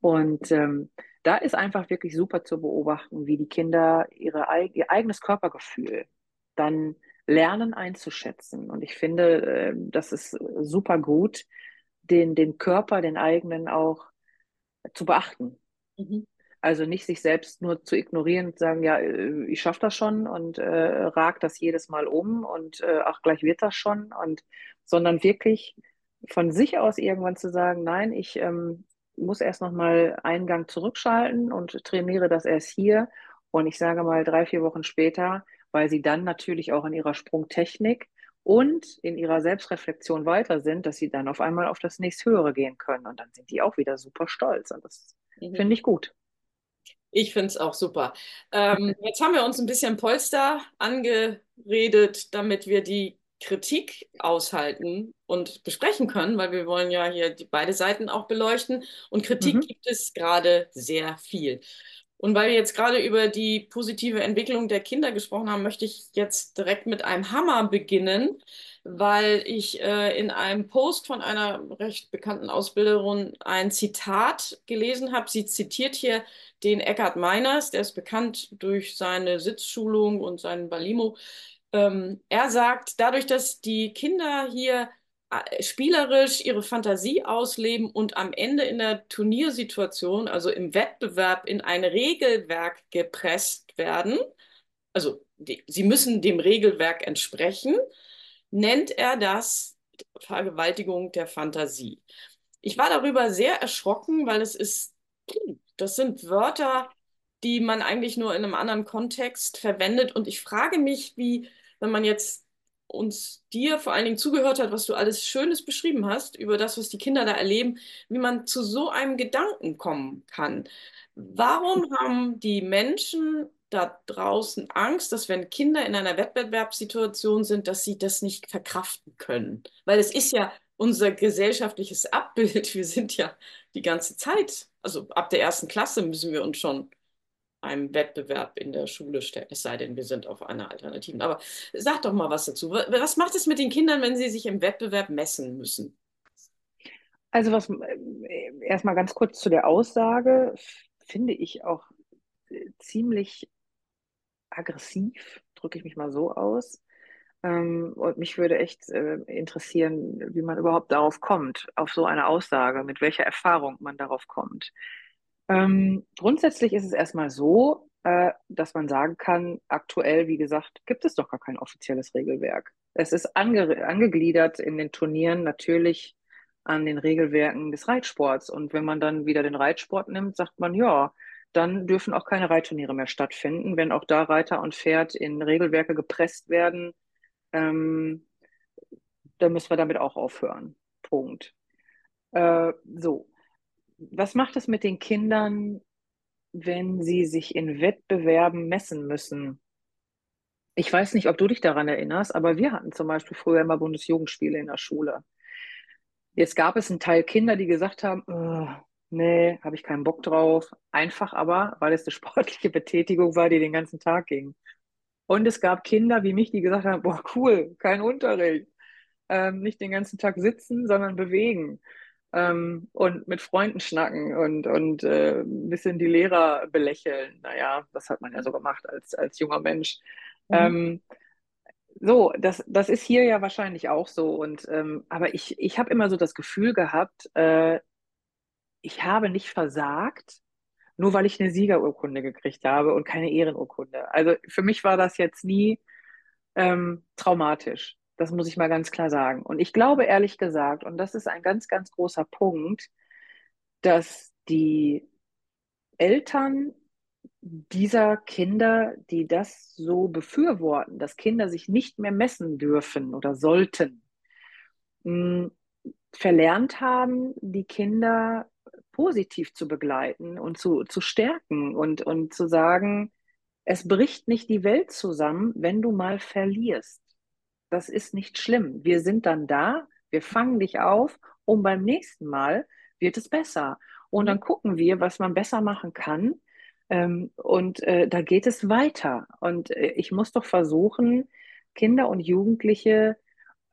Und ähm, da ist einfach wirklich super zu beobachten, wie die Kinder ihre, ihr eigenes Körpergefühl dann lernen einzuschätzen. Und ich finde, äh, das ist super gut, den, den Körper, den eigenen auch zu beachten. Mhm. Also nicht sich selbst nur zu ignorieren und sagen, ja, äh, ich schaffe das schon und äh, rag das jedes Mal um und äh, ach, gleich wird das schon und sondern wirklich von sich aus irgendwann zu sagen, nein, ich ähm, muss erst noch mal einen Gang zurückschalten und trainiere das erst hier und ich sage mal drei, vier Wochen später, weil sie dann natürlich auch in ihrer Sprungtechnik und in ihrer Selbstreflexion weiter sind, dass sie dann auf einmal auf das nächsthöhere gehen können und dann sind die auch wieder super stolz und das Mhm. finde ich gut. Ich finde es auch super. Ähm, jetzt haben wir uns ein bisschen Polster angeredet, damit wir die Kritik aushalten und besprechen können, weil wir wollen ja hier die, beide Seiten auch beleuchten. Und Kritik Mhm. gibt es gerade sehr viel. Und weil wir jetzt gerade über die positive Entwicklung der Kinder gesprochen haben, möchte ich jetzt direkt mit einem Hammer beginnen, weil ich äh, in einem Post von einer recht bekannten Ausbilderin ein Zitat gelesen habe. Sie zitiert hier den Eckhard Meiners, der ist bekannt durch seine Sitzschulung und seinen Balimo. Ähm, er sagt, dadurch, dass die Kinder hier äh, spielerisch ihre Fantasie ausleben und am Ende in der Turniersituation, also im Wettbewerb, in ein Regelwerk gepresst werden, also die, sie müssen dem Regelwerk entsprechen, nennt er das Vergewaltigung der Fantasie. Ich war darüber sehr erschrocken, weil es ist, das sind Wörter, die man eigentlich nur in einem anderen Kontext verwendet. Und ich frage mich, wie, wenn man jetzt uns dir vor allen Dingen zugehört hat, was du alles Schönes beschrieben hast über das, was die Kinder da erleben, wie man zu so einem Gedanken kommen kann. Warum haben die Menschen da draußen Angst, dass wenn Kinder in einer Wettbewerbssituation sind, dass sie das nicht verkraften können? Weil es ist ja unser gesellschaftliches Abbild. Wir sind ja die ganze Zeit, also ab der ersten Klasse müssen wir uns schon einem Wettbewerb in der Schule stellen, es sei denn, wir sind auf einer Alternativen. Aber sag doch mal was dazu. Was macht es mit den Kindern, wenn sie sich im Wettbewerb messen müssen? Also was äh, erstmal ganz kurz zu der Aussage, finde ich auch äh, ziemlich aggressiv, drücke ich mich mal so aus. Ähm, und mich würde echt äh, interessieren, wie man überhaupt darauf kommt, auf so eine Aussage, mit welcher Erfahrung man darauf kommt. Ähm, grundsätzlich ist es erstmal so, äh, dass man sagen kann, aktuell, wie gesagt, gibt es doch gar kein offizielles Regelwerk. Es ist ange angegliedert in den Turnieren natürlich an den Regelwerken des Reitsports. Und wenn man dann wieder den Reitsport nimmt, sagt man, ja, dann dürfen auch keine Reitturniere mehr stattfinden, wenn auch da Reiter und Pferd in Regelwerke gepresst werden. Ähm, dann müssen wir damit auch aufhören. Punkt. Äh, so, was macht es mit den Kindern, wenn sie sich in Wettbewerben messen müssen? Ich weiß nicht, ob du dich daran erinnerst, aber wir hatten zum Beispiel früher immer Bundesjugendspiele in der Schule. Jetzt gab es einen Teil Kinder, die gesagt haben, oh, nee, habe ich keinen Bock drauf. Einfach aber, weil es eine *laughs* sportliche Betätigung war, die den ganzen Tag ging. Und es gab Kinder wie mich, die gesagt haben, boah, cool, kein Unterricht. Ähm, nicht den ganzen Tag sitzen, sondern bewegen ähm, und mit Freunden schnacken und, und äh, ein bisschen die Lehrer belächeln. Naja, das hat man ja so gemacht als, als junger Mensch. Mhm. Ähm, so, das, das ist hier ja wahrscheinlich auch so. Und, ähm, aber ich, ich habe immer so das Gefühl gehabt, äh, ich habe nicht versagt, nur weil ich eine Siegerurkunde gekriegt habe und keine Ehrenurkunde. Also für mich war das jetzt nie ähm, traumatisch. Das muss ich mal ganz klar sagen. Und ich glaube ehrlich gesagt, und das ist ein ganz, ganz großer Punkt, dass die Eltern dieser Kinder, die das so befürworten, dass Kinder sich nicht mehr messen dürfen oder sollten, verlernt haben, die Kinder positiv zu begleiten und zu, zu stärken und, und zu sagen, es bricht nicht die Welt zusammen, wenn du mal verlierst das ist nicht schlimm. Wir sind dann da, wir fangen dich auf und beim nächsten Mal wird es besser. Und dann gucken wir, was man besser machen kann. Ähm, und äh, da geht es weiter. Und äh, ich muss doch versuchen, Kinder und Jugendliche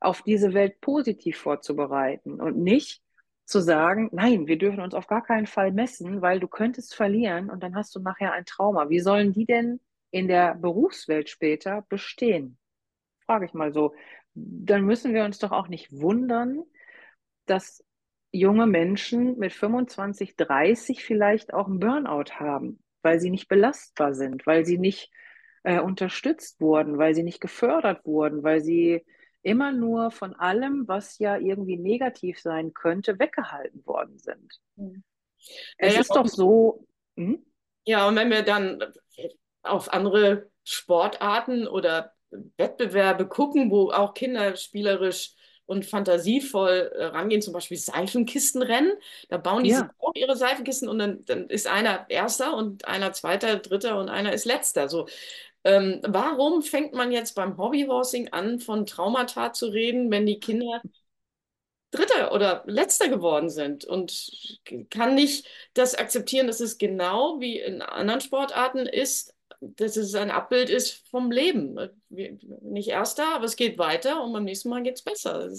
auf diese Welt positiv vorzubereiten und nicht zu sagen, nein, wir dürfen uns auf gar keinen Fall messen, weil du könntest verlieren und dann hast du nachher ein Trauma. Wie sollen die denn in der Berufswelt später bestehen? Frage ich mal so, dann müssen wir uns doch auch nicht wundern, dass junge Menschen mit 25, 30 vielleicht auch einen Burnout haben, weil sie nicht belastbar sind, weil sie nicht äh, unterstützt wurden, weil sie nicht gefördert wurden, weil sie immer nur von allem, was ja irgendwie negativ sein könnte, weggehalten worden sind. Mhm. Es ja, ist doch so. Hm? Ja, und wenn wir dann auf andere Sportarten oder Wettbewerbe gucken, wo auch Kinder spielerisch und fantasievoll äh, rangehen, zum Beispiel Seifenkistenrennen. Da bauen die ja. auch ihre Seifenkisten und dann, dann, ist einer Erster und einer Zweiter, Dritter und einer ist Letzter. So, ähm, warum fängt man jetzt beim Hobbyhorsing an, von Traumata zu reden, wenn die Kinder Dritter oder Letzter geworden sind und kann nicht das akzeptieren, dass es genau wie in anderen Sportarten ist, dass es ein Abbild ist vom Leben. Nicht erster, aber es geht weiter und beim nächsten Mal geht es besser.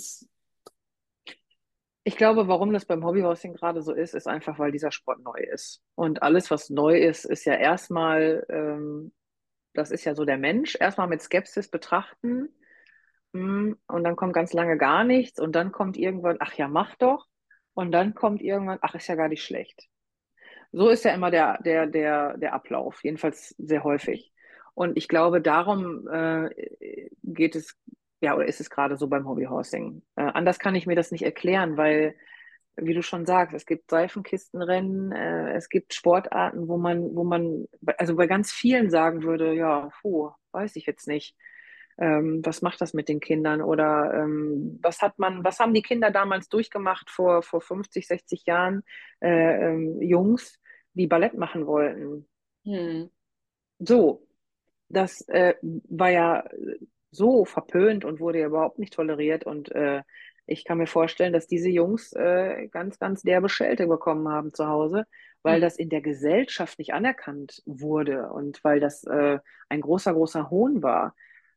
Ich glaube, warum das beim Hobbyhorsing gerade so ist, ist einfach, weil dieser Sport neu ist. Und alles, was neu ist, ist ja erstmal, ähm, das ist ja so der Mensch, erstmal mit Skepsis betrachten. Hm, und dann kommt ganz lange gar nichts. Und dann kommt irgendwann, ach ja, mach doch. Und dann kommt irgendwann, ach, ist ja gar nicht schlecht. So ist ja immer der, der, der, der Ablauf, jedenfalls sehr häufig. Und ich glaube, darum äh, geht es ja, oder ist es gerade so beim Hobbyhorsing? Äh, anders kann ich mir das nicht erklären, weil, wie du schon sagst, es gibt Seifenkistenrennen, äh, es gibt Sportarten, wo man, wo man, also bei ganz vielen sagen würde, ja, puh, weiß ich jetzt nicht. Ähm, was macht das mit den Kindern? Oder ähm, was hat man, was haben die Kinder damals durchgemacht vor, vor 50, 60 Jahren, äh, ähm, Jungs, die Ballett machen wollten? Hm. So, das äh, war ja so verpönt und wurde ja überhaupt nicht toleriert. Und äh, ich kann mir vorstellen, dass diese Jungs äh, ganz, ganz derbe Schelte bekommen haben zu Hause, weil mhm. das in der Gesellschaft nicht anerkannt wurde und weil das äh, ein großer, großer Hohn war.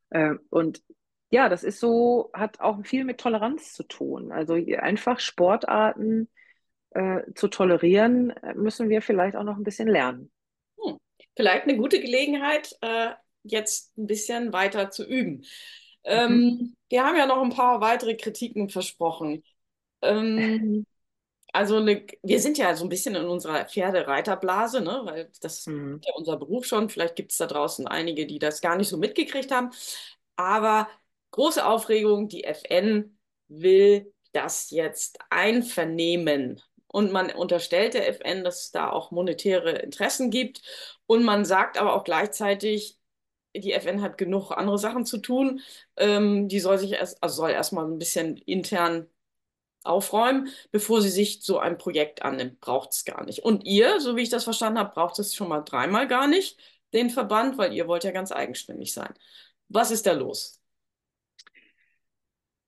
Äh, und ja, das ist so, hat auch viel mit Toleranz zu tun. Also einfach Sportarten äh, zu tolerieren, müssen wir vielleicht auch noch ein bisschen lernen. Hm. Vielleicht eine gute Gelegenheit, äh, jetzt ein bisschen weiter zu üben. Ähm, mhm. wir haben ja noch ein paar weitere Kritiken versprochen. Ähm, *laughs* also eine, wir sind ja so ein bisschen in unserer Pferdereiterblase, ne? weil das mhm. ist ja unser Beruf schon. Vielleicht gibt es da draußen einige, die das gar nicht so mitgekriegt haben. Aber große Aufregung, die FN will das jetzt einvernehmen. Und man unterstellt der FN, dass es da auch monetäre Interessen gibt. Und man sagt aber auch gleichzeitig, die FN hat genug andere Sachen zu tun. Ähm, die soll sich erst, also soll erstmal ein bisschen intern aufräumen, bevor sie sich so ein Projekt annimmt. Braucht es gar nicht. Und ihr, so wie ich das verstanden habe, braucht es schon mal dreimal gar nicht, den Verband, weil ihr wollt ja ganz eigenständig sein. Was ist da los?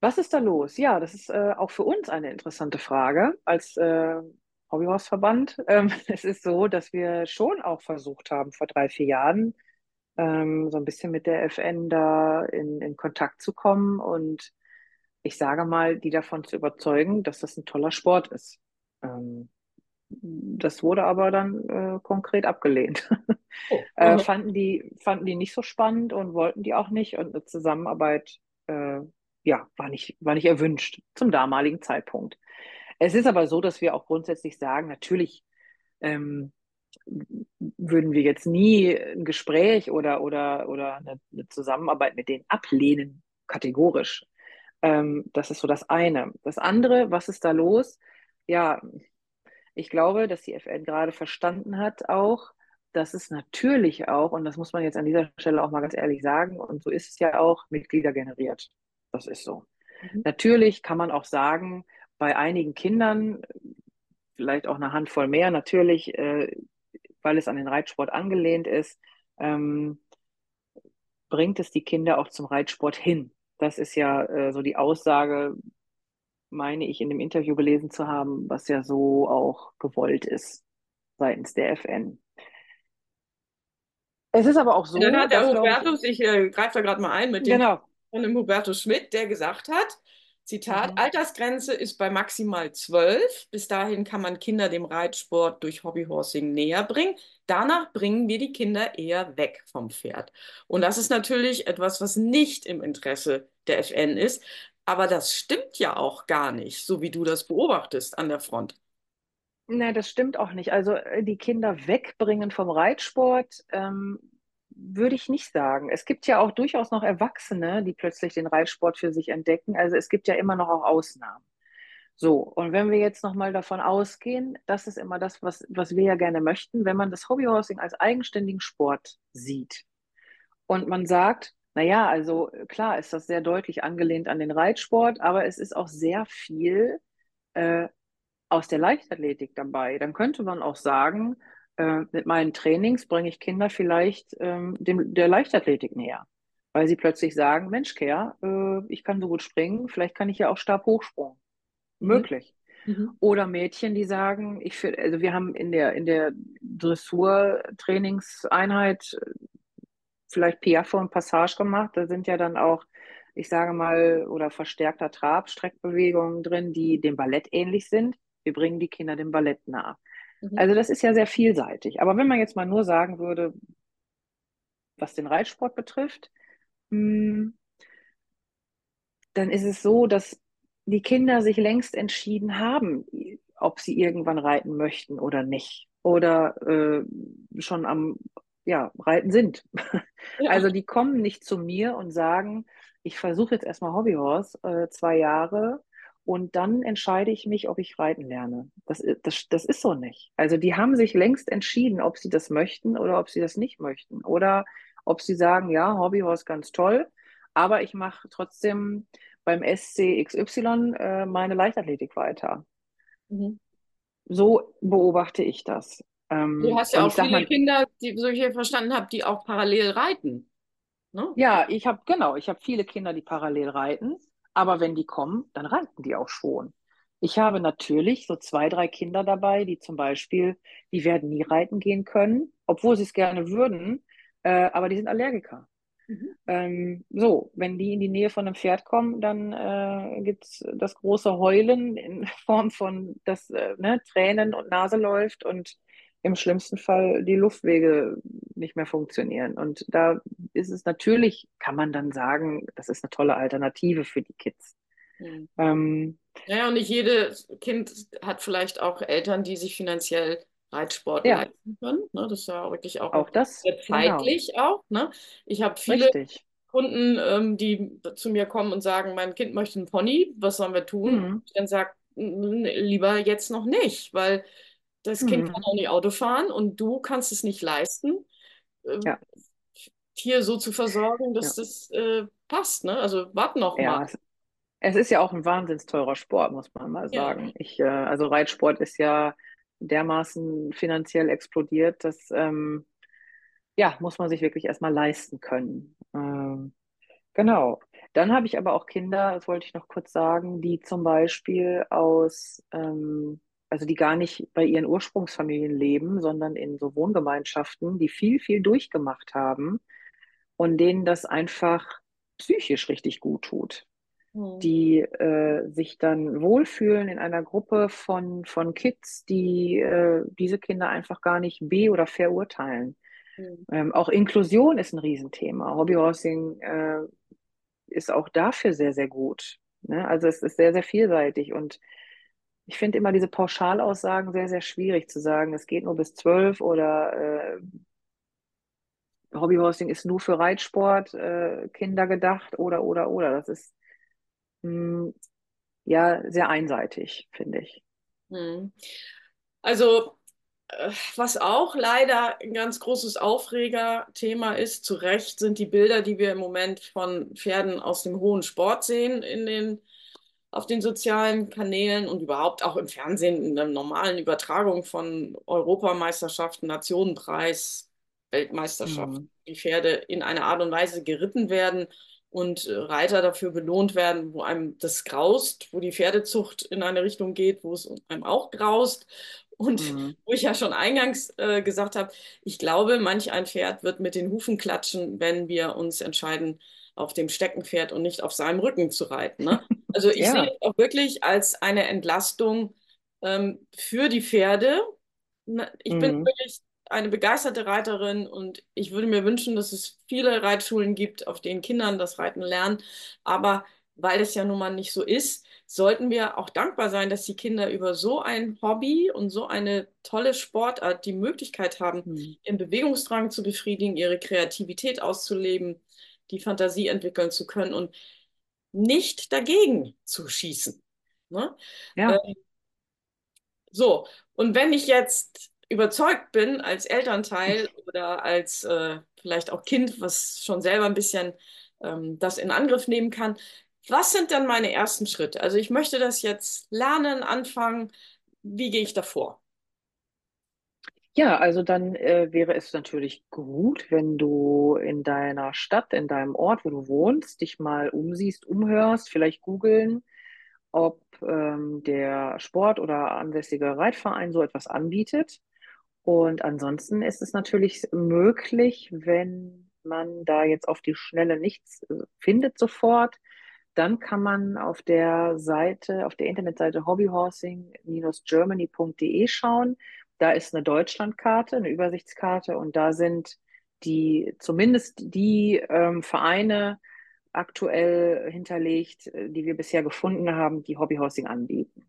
Was ist da los? Ja, das ist äh, auch für uns eine interessante Frage als äh, Hobbyhorse-Verband. *laughs* Ähm, es ist so, dass wir schon auch versucht haben, vor drei, vier Jahren ähm, so ein bisschen mit der FN da in, in Kontakt zu kommen und ich sage mal, die davon zu überzeugen, dass das ein toller Sport ist. Ähm, das wurde aber dann äh, konkret abgelehnt. Oh, *laughs* äh, fanden, die, fanden die nicht so spannend und wollten die auch nicht. Und eine Zusammenarbeit äh, ja, war, nicht, war nicht erwünscht zum damaligen Zeitpunkt. Es ist aber so, dass wir auch grundsätzlich sagen, natürlich ähm, würden wir jetzt nie ein Gespräch oder, oder, oder eine, eine Zusammenarbeit mit denen ablehnen, kategorisch. Ähm, das ist so das eine. Das andere, was ist da los? Ja, ich glaube, dass die FN gerade verstanden hat auch, dass es natürlich auch, und das muss man jetzt an dieser Stelle auch mal ganz ehrlich sagen, und so ist es ja auch, Mitglieder generiert. Das ist so. Mhm. Natürlich kann man auch sagen, bei einigen Kindern, vielleicht auch eine Handvoll mehr, natürlich äh, weil es an den Reitsport angelehnt ist, ähm, bringt es die Kinder auch zum Reitsport hin. Das ist ja äh, so die Aussage, meine ich in dem Interview gelesen zu haben, was ja so auch gewollt ist seitens der FN. Es ist aber auch so. Dann hat der Hubertus, ich, ich äh, greife da gerade mal ein mit dem genau. Von dem Hubertus Schmidt, der gesagt hat, Zitat, mhm. Altersgrenze ist bei maximal zwölf. Bis dahin kann man Kinder dem Reitsport durch Hobbyhorsing näher bringen. Danach bringen wir die Kinder eher weg vom Pferd. Und das ist natürlich etwas, was nicht im Interesse der FN ist. Aber das stimmt ja auch gar nicht, so wie du das beobachtest an der Front. Nein, das stimmt auch nicht. Also äh, die Kinder wegbringen vom Reitsport, ähm, würde ich nicht sagen. Es gibt ja auch durchaus noch Erwachsene, die plötzlich den Reitsport für sich entdecken. Also es gibt ja immer noch auch Ausnahmen. So, und wenn wir jetzt nochmal davon ausgehen, das ist immer das, was, was wir ja gerne möchten, wenn man das Hobbyhorsing als eigenständigen Sport sieht und man sagt, naja, also klar ist das sehr deutlich angelehnt an den Reitsport, aber es ist auch sehr viel äh, aus der Leichtathletik dabei. Dann könnte man auch sagen, äh, mit meinen Trainings bringe ich Kinder vielleicht ähm, dem, der Leichtathletik näher, weil sie plötzlich sagen, Mensch, Care, äh, ich kann so gut springen, vielleicht kann ich ja auch Stabhochsprung. Mhm. Möglich. Mhm. Oder Mädchen, die sagen, ich also wir haben in der, in der Dressur-Trainingseinheit vielleicht Piaffe und Passage gemacht. Da sind ja dann auch, ich sage mal, oder verstärkter Trab, Streckbewegungen drin, die dem Ballett ähnlich sind. Wir bringen die Kinder dem Ballett nah. Mhm. Also das ist ja sehr vielseitig. Aber wenn man jetzt mal nur sagen würde, was den Reitsport betrifft, mh, dann ist es so, dass die Kinder sich längst entschieden haben, ob sie irgendwann reiten möchten oder nicht. Oder äh, schon am ja, Reiten sind. Ja. Also die kommen nicht zu mir und sagen, ich versuche jetzt erstmal Hobbyhorse äh, zwei Jahre und dann entscheide ich mich, ob ich reiten lerne. Das, das, das ist so nicht. Also die haben sich längst entschieden, ob sie das möchten oder ob sie das nicht möchten. Oder ob sie sagen, ja, Hobbyhorse ganz toll, aber ich mache trotzdem beim SC XY äh, meine Leichtathletik weiter. Mhm. So beobachte ich das. Du Ähm, hast ja auch viele mal, Kinder, die, so ich hier verstanden habe, die auch parallel reiten. Ne? ja, ich habe genau, ich habe viele Kinder, die parallel reiten, aber wenn die kommen, dann reiten die auch schon. Ich habe natürlich so zwei, drei Kinder dabei, die zum Beispiel, die werden nie reiten gehen können, obwohl sie es gerne würden, äh, aber die sind Allergiker. Mhm. Ähm, so, wenn die in die Nähe von einem Pferd kommen, dann äh, gibt es das große Heulen in *laughs* Form von, dass äh, ne, Tränen und Nase läuft und im schlimmsten Fall die Luftwege nicht mehr funktionieren. Und da ist es natürlich, kann man dann sagen, das ist eine tolle Alternative für die Kids. Mhm. Ähm, Naja, und nicht jedes Kind hat vielleicht auch Eltern, die sich finanziell Reitsport ja, leisten können. Ne? Das ist ja wirklich auch auch das, sehr genau, zeitlich auch. Ne? Ich habe viele richtig. Kunden, ähm, die zu mir kommen und sagen, mein Kind möchte einen Pony, was sollen wir tun? Mhm. Ich dann sage, lieber jetzt noch nicht, weil das Kind kann Mhm. auch nicht Auto fahren und du kannst es nicht leisten, ähm, Ja, Tier so zu versorgen, dass ja, das äh, passt. Ne? Also warte noch mal. ja. Es, es ist ja auch ein wahnsinns teurer Sport, muss man mal sagen. Ich, äh, also Reitsport ist ja dermaßen finanziell explodiert, dass ähm, ja, muss man sich wirklich erstmal leisten können. Ähm, genau. Dann habe ich aber auch Kinder, das wollte ich noch kurz sagen, die zum Beispiel aus, ähm, also die gar nicht bei ihren Ursprungsfamilien leben, sondern in so Wohngemeinschaften, die viel, viel durchgemacht haben und denen das einfach psychisch richtig gut tut Hm. die äh, sich dann wohlfühlen in einer Gruppe von, von Kids, die äh, diese Kinder einfach gar nicht be- oder verurteilen. Hm. Ähm, auch Inklusion ist ein Riesenthema. Hobbyhorsing äh, ist auch dafür sehr, sehr gut. Ne? Also es ist sehr, sehr vielseitig und ich finde immer diese Pauschalaussagen sehr, sehr schwierig zu sagen, es geht nur bis zwölf oder äh, Hobbyhorsing ist nur für Reitsport, äh, Kinder gedacht oder, oder, oder. Das ist mh, ja sehr einseitig, finde ich. Hm. Also, äh, was auch leider ein ganz großes Aufregerthema ist, zu Recht, sind die Bilder, die wir im Moment von Pferden aus dem hohen Sport sehen in den, auf den sozialen Kanälen und überhaupt auch im Fernsehen, in der normalen Übertragung von Europameisterschaften, Nationenpreis, Weltmeisterschaften. Mhm. Die Pferde in einer Art und Weise geritten werden und Reiter dafür belohnt werden, wo einem das graust, wo die Pferdezucht in eine Richtung geht, wo es einem auch graust. Und Mhm. wo ich ja schon eingangs äh, gesagt habe, ich glaube, manch ein Pferd wird mit den Hufen klatschen, wenn wir uns entscheiden, auf dem Steckenpferd und nicht auf seinem Rücken zu reiten. Ne? *laughs* Also ich sehe Ja. es auch wirklich als eine Entlastung ähm, für die Pferde. Na, Ich bin Mhm. wirklich eine begeisterte Reiterin und ich würde mir wünschen, dass es viele Reitschulen gibt, auf denen Kindern das Reiten lernen. Aber weil es ja nun mal nicht so ist, sollten wir auch dankbar sein, dass die Kinder über so ein Hobby und so eine tolle Sportart die Möglichkeit haben, Mhm. ihren Bewegungsdrang zu befriedigen, ihre Kreativität auszuleben, die Fantasie entwickeln zu können und nicht dagegen zu schießen. Ne? Ja. Ähm, so, und wenn ich jetzt überzeugt bin als Elternteil *laughs* oder als äh, vielleicht auch Kind, was schon selber ein bisschen ähm, das in Angriff nehmen kann, was sind dann meine ersten Schritte? Also ich möchte das jetzt lernen, anfangen. Wie gehe ich davor? Ja, also dann äh, wäre es natürlich gut, wenn du in deiner Stadt, in deinem Ort, wo du wohnst, dich mal umsiehst, umhörst, vielleicht googeln, ob ähm, der Sport oder ansässige Reitverein so etwas anbietet. Und ansonsten ist es natürlich möglich, wenn man da jetzt auf die Schnelle nichts äh, findet sofort, dann kann man auf der Seite, auf der Internetseite hobbyhorsing-germany.de schauen. Da ist eine Deutschlandkarte, eine Übersichtskarte und da sind die, zumindest die ähm, Vereine aktuell hinterlegt, äh, die wir bisher gefunden haben, die Hobbyhousing anbieten.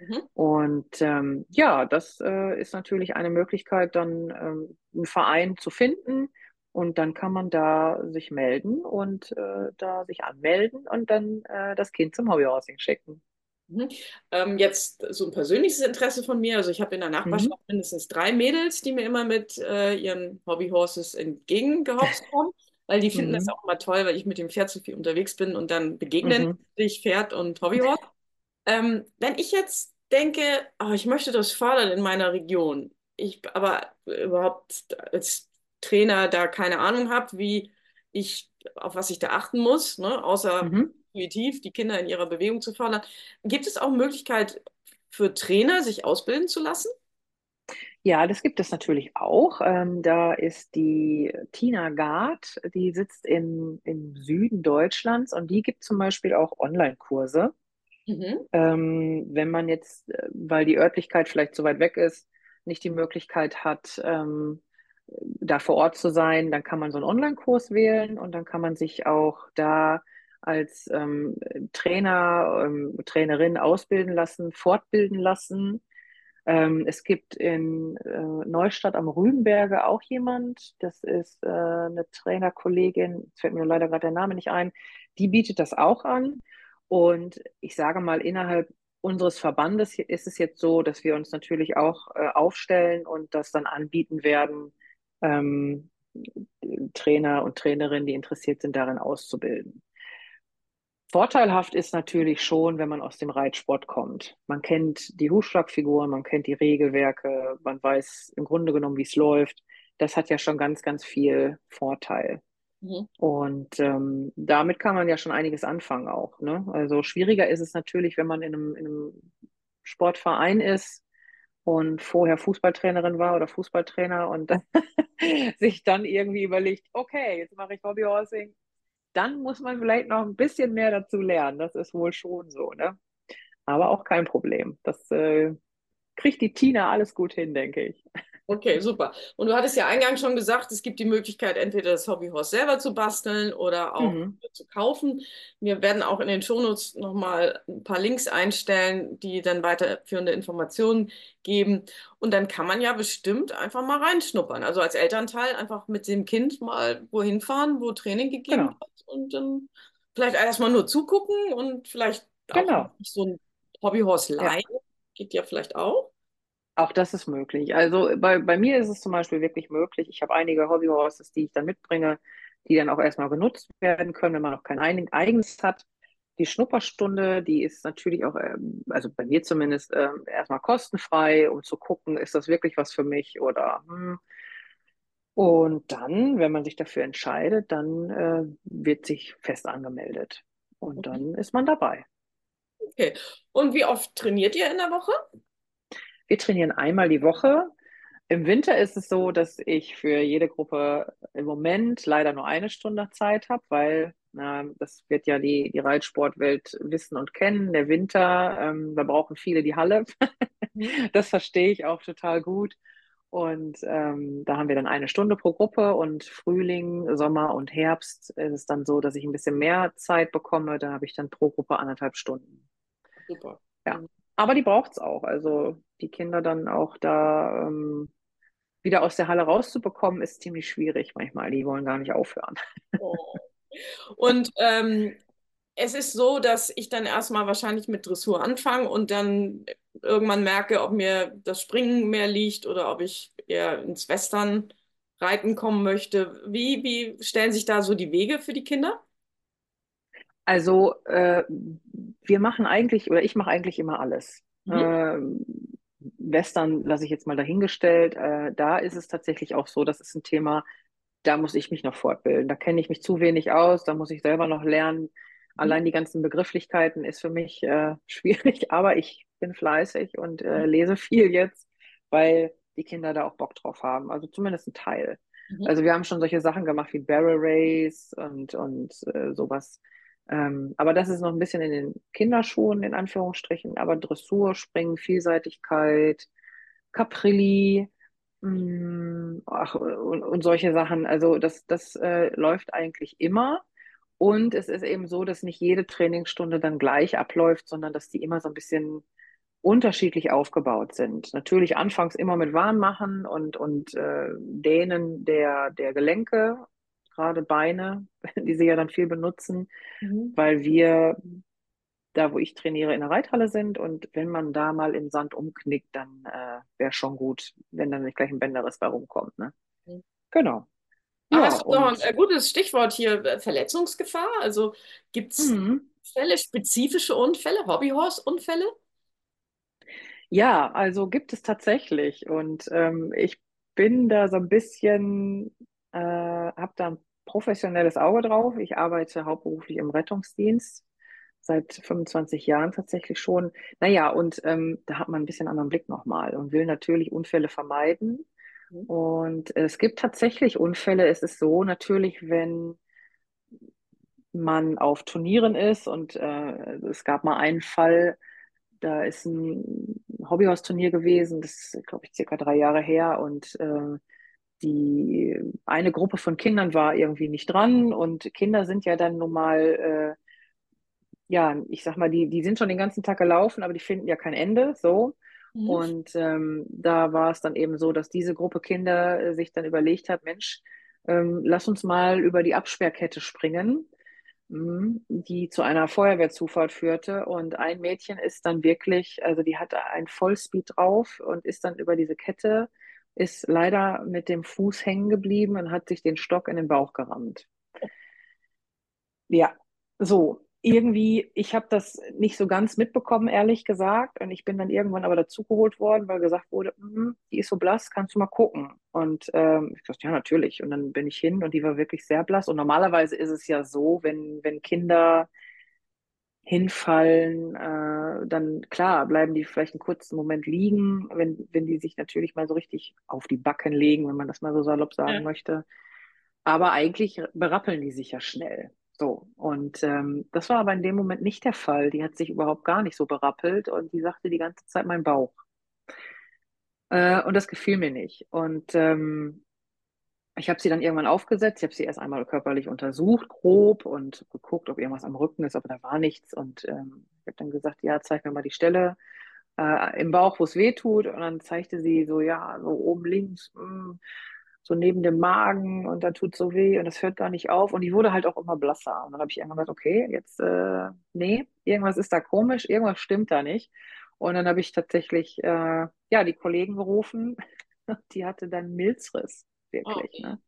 Mhm. Und ähm, ja, das äh, ist natürlich eine Möglichkeit, dann ähm, einen Verein zu finden, und dann kann man da sich melden und äh, da sich anmelden und dann äh, das Kind zum Hobbyhousing schicken. Mhm. Ähm, jetzt so ein persönliches Interesse von mir. Also ich habe in der Nachbarschaft mhm. mindestens drei Mädels, die mir immer mit äh, ihren Hobbyhorses entgegengehopst *laughs* kommen, weil die finden mhm. das auch immer toll, weil ich mit dem Pferd so viel unterwegs bin und dann begegnen sich mhm. Pferd und Hobbyhorse. Ähm, wenn ich jetzt denke, oh, ich möchte das fördern in meiner Region, ich aber überhaupt als Trainer da keine Ahnung habe, wie ich, auf was ich da achten muss, ne? außer mhm. Intuitiv die Kinder in ihrer Bewegung zu fördern. Gibt es auch Möglichkeit für Trainer, sich ausbilden zu lassen? Ja, das gibt es natürlich auch. Ähm, da ist die Tina Gard, die sitzt im, im Süden Deutschlands und die gibt zum Beispiel auch Online-Kurse. Mhm. Ähm, wenn man jetzt, äh, weil die Örtlichkeit vielleicht zu weit weg ist, nicht die Möglichkeit hat, ähm, da vor Ort zu sein, dann kann man so einen Online-Kurs wählen und dann kann man sich auch da als ähm, Trainer, ähm, Trainerin ausbilden lassen, fortbilden lassen. Ähm, es gibt in äh, Neustadt am Rübenberge auch jemand, das ist äh, eine Trainerkollegin, jetzt fällt mir leider gerade der Name nicht ein, die bietet das auch an. Und ich sage mal, innerhalb unseres Verbandes ist es jetzt so, dass wir uns natürlich auch äh, aufstellen und das dann anbieten werden, ähm, Trainer und Trainerinnen, die interessiert sind, darin auszubilden. Vorteilhaft ist natürlich schon, wenn man aus dem Reitsport kommt. Man kennt die Hufschlagfiguren, man kennt die Regelwerke, man weiß im Grunde genommen, wie es läuft. Das hat ja schon ganz, ganz viel Vorteil. Mhm. Und ähm, damit kann man ja schon einiges anfangen auch. Ne? Also schwieriger ist es natürlich, wenn man in einem, in einem Sportverein ist, und vorher Fußballtrainerin war oder Fußballtrainer und *laughs* sich dann irgendwie überlegt, okay, jetzt mache ich Hobbyhorsing, dann muss man vielleicht noch ein bisschen mehr dazu lernen. Das ist wohl schon so, ne? Aber auch kein Problem. Das äh, kriegt die Tina alles gut hin, denke ich. Okay, super. Und du hattest ja eingangs schon gesagt, es gibt die Möglichkeit, entweder das Hobbyhorse selber zu basteln oder auch mhm. zu kaufen. Wir werden auch in den Shownotes nochmal ein paar Links einstellen, die dann weiterführende Informationen geben. Und dann kann man ja bestimmt einfach mal reinschnuppern. Also als Elternteil einfach mit dem Kind mal wohin fahren, wo Training gegeben genau. wird und dann vielleicht erstmal nur zugucken und vielleicht genau. auch so ein Hobbyhorse leihen. Ja. Geht ja vielleicht auch. Auch das ist möglich. Also bei, bei mir ist es zum Beispiel wirklich möglich. Ich habe einige Hobbyhorses, die ich dann mitbringe, die dann auch erstmal genutzt werden können, wenn man noch kein eigenes hat. Die Schnupperstunde, die ist natürlich auch, ähm, also bei mir zumindest, ähm, erstmal kostenfrei, um zu gucken, ist das wirklich was für mich oder hm. Und dann, wenn man sich dafür entscheidet, dann äh, wird sich fest angemeldet. Und dann ist man dabei. Okay. Und wie oft trainiert ihr in der Woche? Wir trainieren einmal die Woche. Im Winter ist es so, dass ich für jede Gruppe im Moment leider nur eine Stunde Zeit habe, weil na, das wird ja die, die Reitsportwelt wissen und kennen. Der Winter, ähm, da brauchen viele die Halle. Mhm. *laughs* das verstehe ich auch total gut. Und ähm, da haben wir dann eine Stunde pro Gruppe und Frühling, Sommer und Herbst ist es dann so, dass ich ein bisschen mehr Zeit bekomme. Da habe ich dann pro Gruppe anderthalb Stunden. Super. Ja. Aber die braucht es auch. Also die Kinder dann auch da ähm, wieder aus der Halle rauszubekommen, ist ziemlich schwierig manchmal. Die wollen gar nicht aufhören. Oh. Und ähm, es ist so, dass ich dann erstmal wahrscheinlich mit Dressur anfange und dann irgendwann merke, ob mir das Springen mehr liegt oder ob ich eher ins Western reiten kommen möchte. Wie, wie stellen sich da so die Wege für die Kinder? Also äh, wir machen eigentlich, oder ich mache eigentlich immer alles. Mhm. Ähm, Western lasse ich jetzt mal dahingestellt. Äh, da ist es tatsächlich auch so, das ist ein Thema, da muss ich mich noch fortbilden. Da kenne ich mich zu wenig aus, da muss ich selber noch lernen. Allein die ganzen Begrifflichkeiten ist für mich äh, *laughs* schwierig, aber ich bin fleißig und äh, mhm. lese viel jetzt, weil die Kinder da auch Bock drauf haben. Also zumindest ein Teil. Mhm. Also wir haben schon solche Sachen gemacht wie Barrel Race und, und äh, sowas. Ähm, aber das ist noch ein bisschen in den Kinderschuhen, in Anführungsstrichen. Aber Dressur, Springen, Vielseitigkeit, Caprilli, mh, ach, und, und solche Sachen. Also das, das äh, läuft eigentlich immer. Und es ist eben so, dass nicht jede Trainingsstunde dann gleich abläuft, sondern dass die immer so ein bisschen unterschiedlich aufgebaut sind. Natürlich anfangs immer mit Warmmachen und, und äh, Dehnen der, der Gelenke, gerade Beine, *laughs* die sie ja dann viel benutzen, Mhm. weil wir da, wo ich trainiere, in der Reithalle sind und wenn man da mal im Sand umknickt, dann äh, wäre schon gut, wenn dann nicht gleich ein Bänderriss bei rumkommt. Ne? Mhm. Genau. Ah, Ja, hast du noch ein äh, gutes Stichwort hier, äh, Verletzungsgefahr? Also gibt es mhm. Fälle, spezifische Unfälle, Hobbyhorse-Unfälle? Ja, also gibt es tatsächlich. Und ähm, ich bin da so ein bisschen, äh, habe da ein professionelles Auge drauf. Ich arbeite hauptberuflich im Rettungsdienst seit 25 Jahren tatsächlich schon. Naja, und ähm, da hat man ein bisschen anderen Blick nochmal und will natürlich Unfälle vermeiden. Mhm. Und es gibt tatsächlich Unfälle. Es ist so natürlich, wenn man auf Turnieren ist und äh, es gab mal einen Fall, da ist ein Hobbyhorse-Turnier gewesen, das ist, glaube ich, circa drei Jahre her und äh, die eine Gruppe von Kindern war irgendwie nicht dran und Kinder sind ja dann nun mal, äh, ja, ich sag mal, die, die sind schon den ganzen Tag gelaufen, aber die finden ja kein Ende, so. Mhm. Und ähm, da war es dann eben so, dass diese Gruppe Kinder äh, sich dann überlegt hat, Mensch, ähm, lass uns mal über die Absperrkette springen Mhm, die zu einer Feuerwehrzufahrt führte. Und ein Mädchen ist dann wirklich, also die hatte ein Vollspeed drauf und ist dann über diese Kette, ist leider mit dem Fuß hängen geblieben und hat sich den Stock in den Bauch gerammt. Ja, so. Irgendwie, ich habe das nicht so ganz mitbekommen, ehrlich gesagt. Und ich bin dann irgendwann aber dazugeholt worden, weil gesagt wurde, "Hm, die ist so blass, kannst du mal gucken. Und ähm, ich dachte, ja, natürlich. Und dann bin ich hin und die war wirklich sehr blass. Und normalerweise ist es ja so, wenn, wenn Kinder hinfallen, äh, dann klar, bleiben die vielleicht einen kurzen Moment liegen, wenn, wenn die sich natürlich mal so richtig auf die Backen legen, wenn man das mal so salopp sagen Ja. möchte. Aber eigentlich berappeln die sich ja schnell. So. Und ähm, das war aber in dem Moment nicht der Fall. Die hat sich überhaupt gar nicht so berappelt und die sagte die ganze Zeit mein Bauch. Äh, und das gefiel mir nicht. Und ähm, ich habe sie dann irgendwann aufgesetzt. Ich habe sie erst einmal körperlich untersucht, grob, und geguckt, ob irgendwas am Rücken ist, aber da war nichts. Und ähm, ich habe dann gesagt, ja, zeig mir mal die Stelle äh, im Bauch, wo es weh tut. Und dann zeigte sie so, ja, so oben links, mh, so neben dem Magen und da tut so weh und das hört gar nicht auf. Und die wurde halt auch immer blasser. Und dann habe ich irgendwann gesagt, okay, jetzt, äh, nee, irgendwas ist da komisch, irgendwas stimmt da nicht. Und dann habe ich tatsächlich, äh, ja, die Kollegen gerufen. *laughs* Die hatte dann Milzriss, Wirklich, ne? Also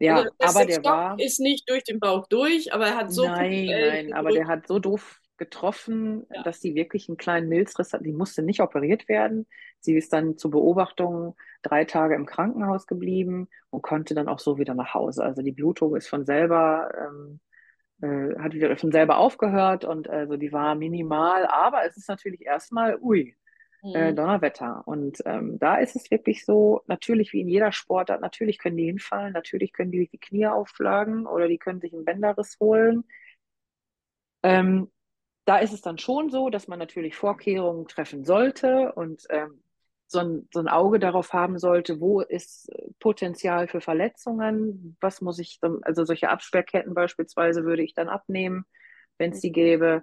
Ja, heißt, aber der Stock war, ist nicht durch den Bauch durch, aber er hat so nein, punktuell nein, aber der hat so doof getroffen, Ja. dass die wirklich einen kleinen Milzriss hat. Die musste nicht operiert werden. Sie ist dann zur Beobachtung drei Tage im Krankenhaus geblieben und konnte dann auch so wieder nach Hause. Also die Blutung ist von selber, ähm, äh, hat wieder von selber aufgehört und also die war minimal, aber es ist natürlich erstmal, ui, äh, Mhm. Donnerwetter. Und ähm, da ist es wirklich so, natürlich wie in jeder Sportart, natürlich können die hinfallen, natürlich können die die Knie aufschlagen oder die können sich einen Bänderriss holen. Ähm, da ist es dann schon so, dass man natürlich Vorkehrungen treffen sollte und ähm, so ein, so ein Auge darauf haben sollte, wo ist äh, Potenzial für Verletzungen, was muss ich, also solche Absperrketten beispielsweise würde ich dann abnehmen, wenn es die gäbe.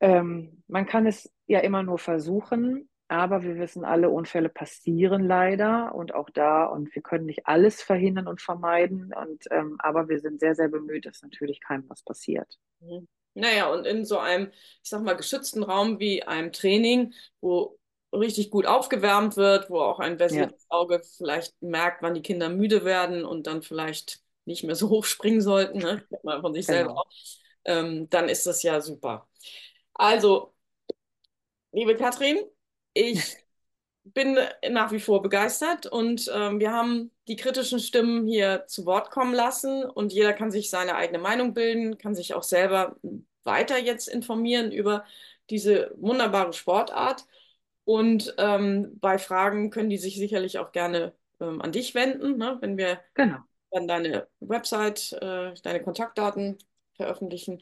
Ähm, man kann es ja immer nur versuchen, aber wir wissen alle, Unfälle passieren leider und auch da und wir können nicht alles verhindern und vermeiden und ähm, aber wir sind sehr, sehr bemüht, dass natürlich keinem was passiert. Mhm. Naja, und in so einem, ich sag mal, geschützten Raum wie einem Training, wo richtig gut aufgewärmt wird, wo auch ein Ja, versiertes Auge vielleicht merkt, wann die Kinder müde werden und dann vielleicht nicht mehr so *laughs* hoch springen sollten, ne? Von sich selber genau. auch, ähm, dann ist das ja super. Also, liebe Katrin, ich bin nach wie vor begeistert und ähm, wir haben die kritischen Stimmen hier zu Wort kommen lassen und jeder kann sich seine eigene Meinung bilden, kann sich auch selber weiter jetzt informieren über diese wunderbare Sportart und ähm, bei Fragen können die sich sicherlich auch gerne ähm, an dich wenden, ne, wenn wir Genau. dann deine Website, äh, deine Kontaktdaten veröffentlichen.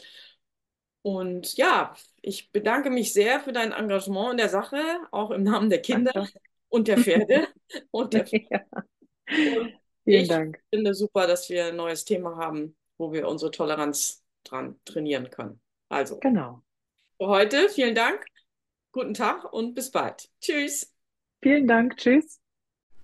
Und ja, ich bedanke mich sehr für dein Engagement in der Sache, auch im Namen der Kinder Danke. und der Pferde *laughs* und der Ja. und Vielen ich Dank. finde super, dass wir ein neues Thema haben, wo wir unsere Toleranz dran trainieren können. Also, Genau. für heute vielen Dank, guten Tag und bis bald. Tschüss. Vielen Dank. Tschüss.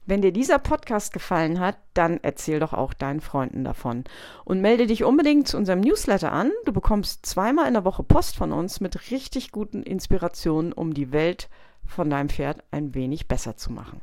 Wenn dir dieser Podcast gefallen hat, dann erzähl doch auch deinen Freunden davon. Und melde dich unbedingt zu unserem Newsletter an. Du bekommst zweimal in der Woche Post von uns mit richtig guten Inspirationen, um die Welt von deinem Pferd ein wenig besser zu machen.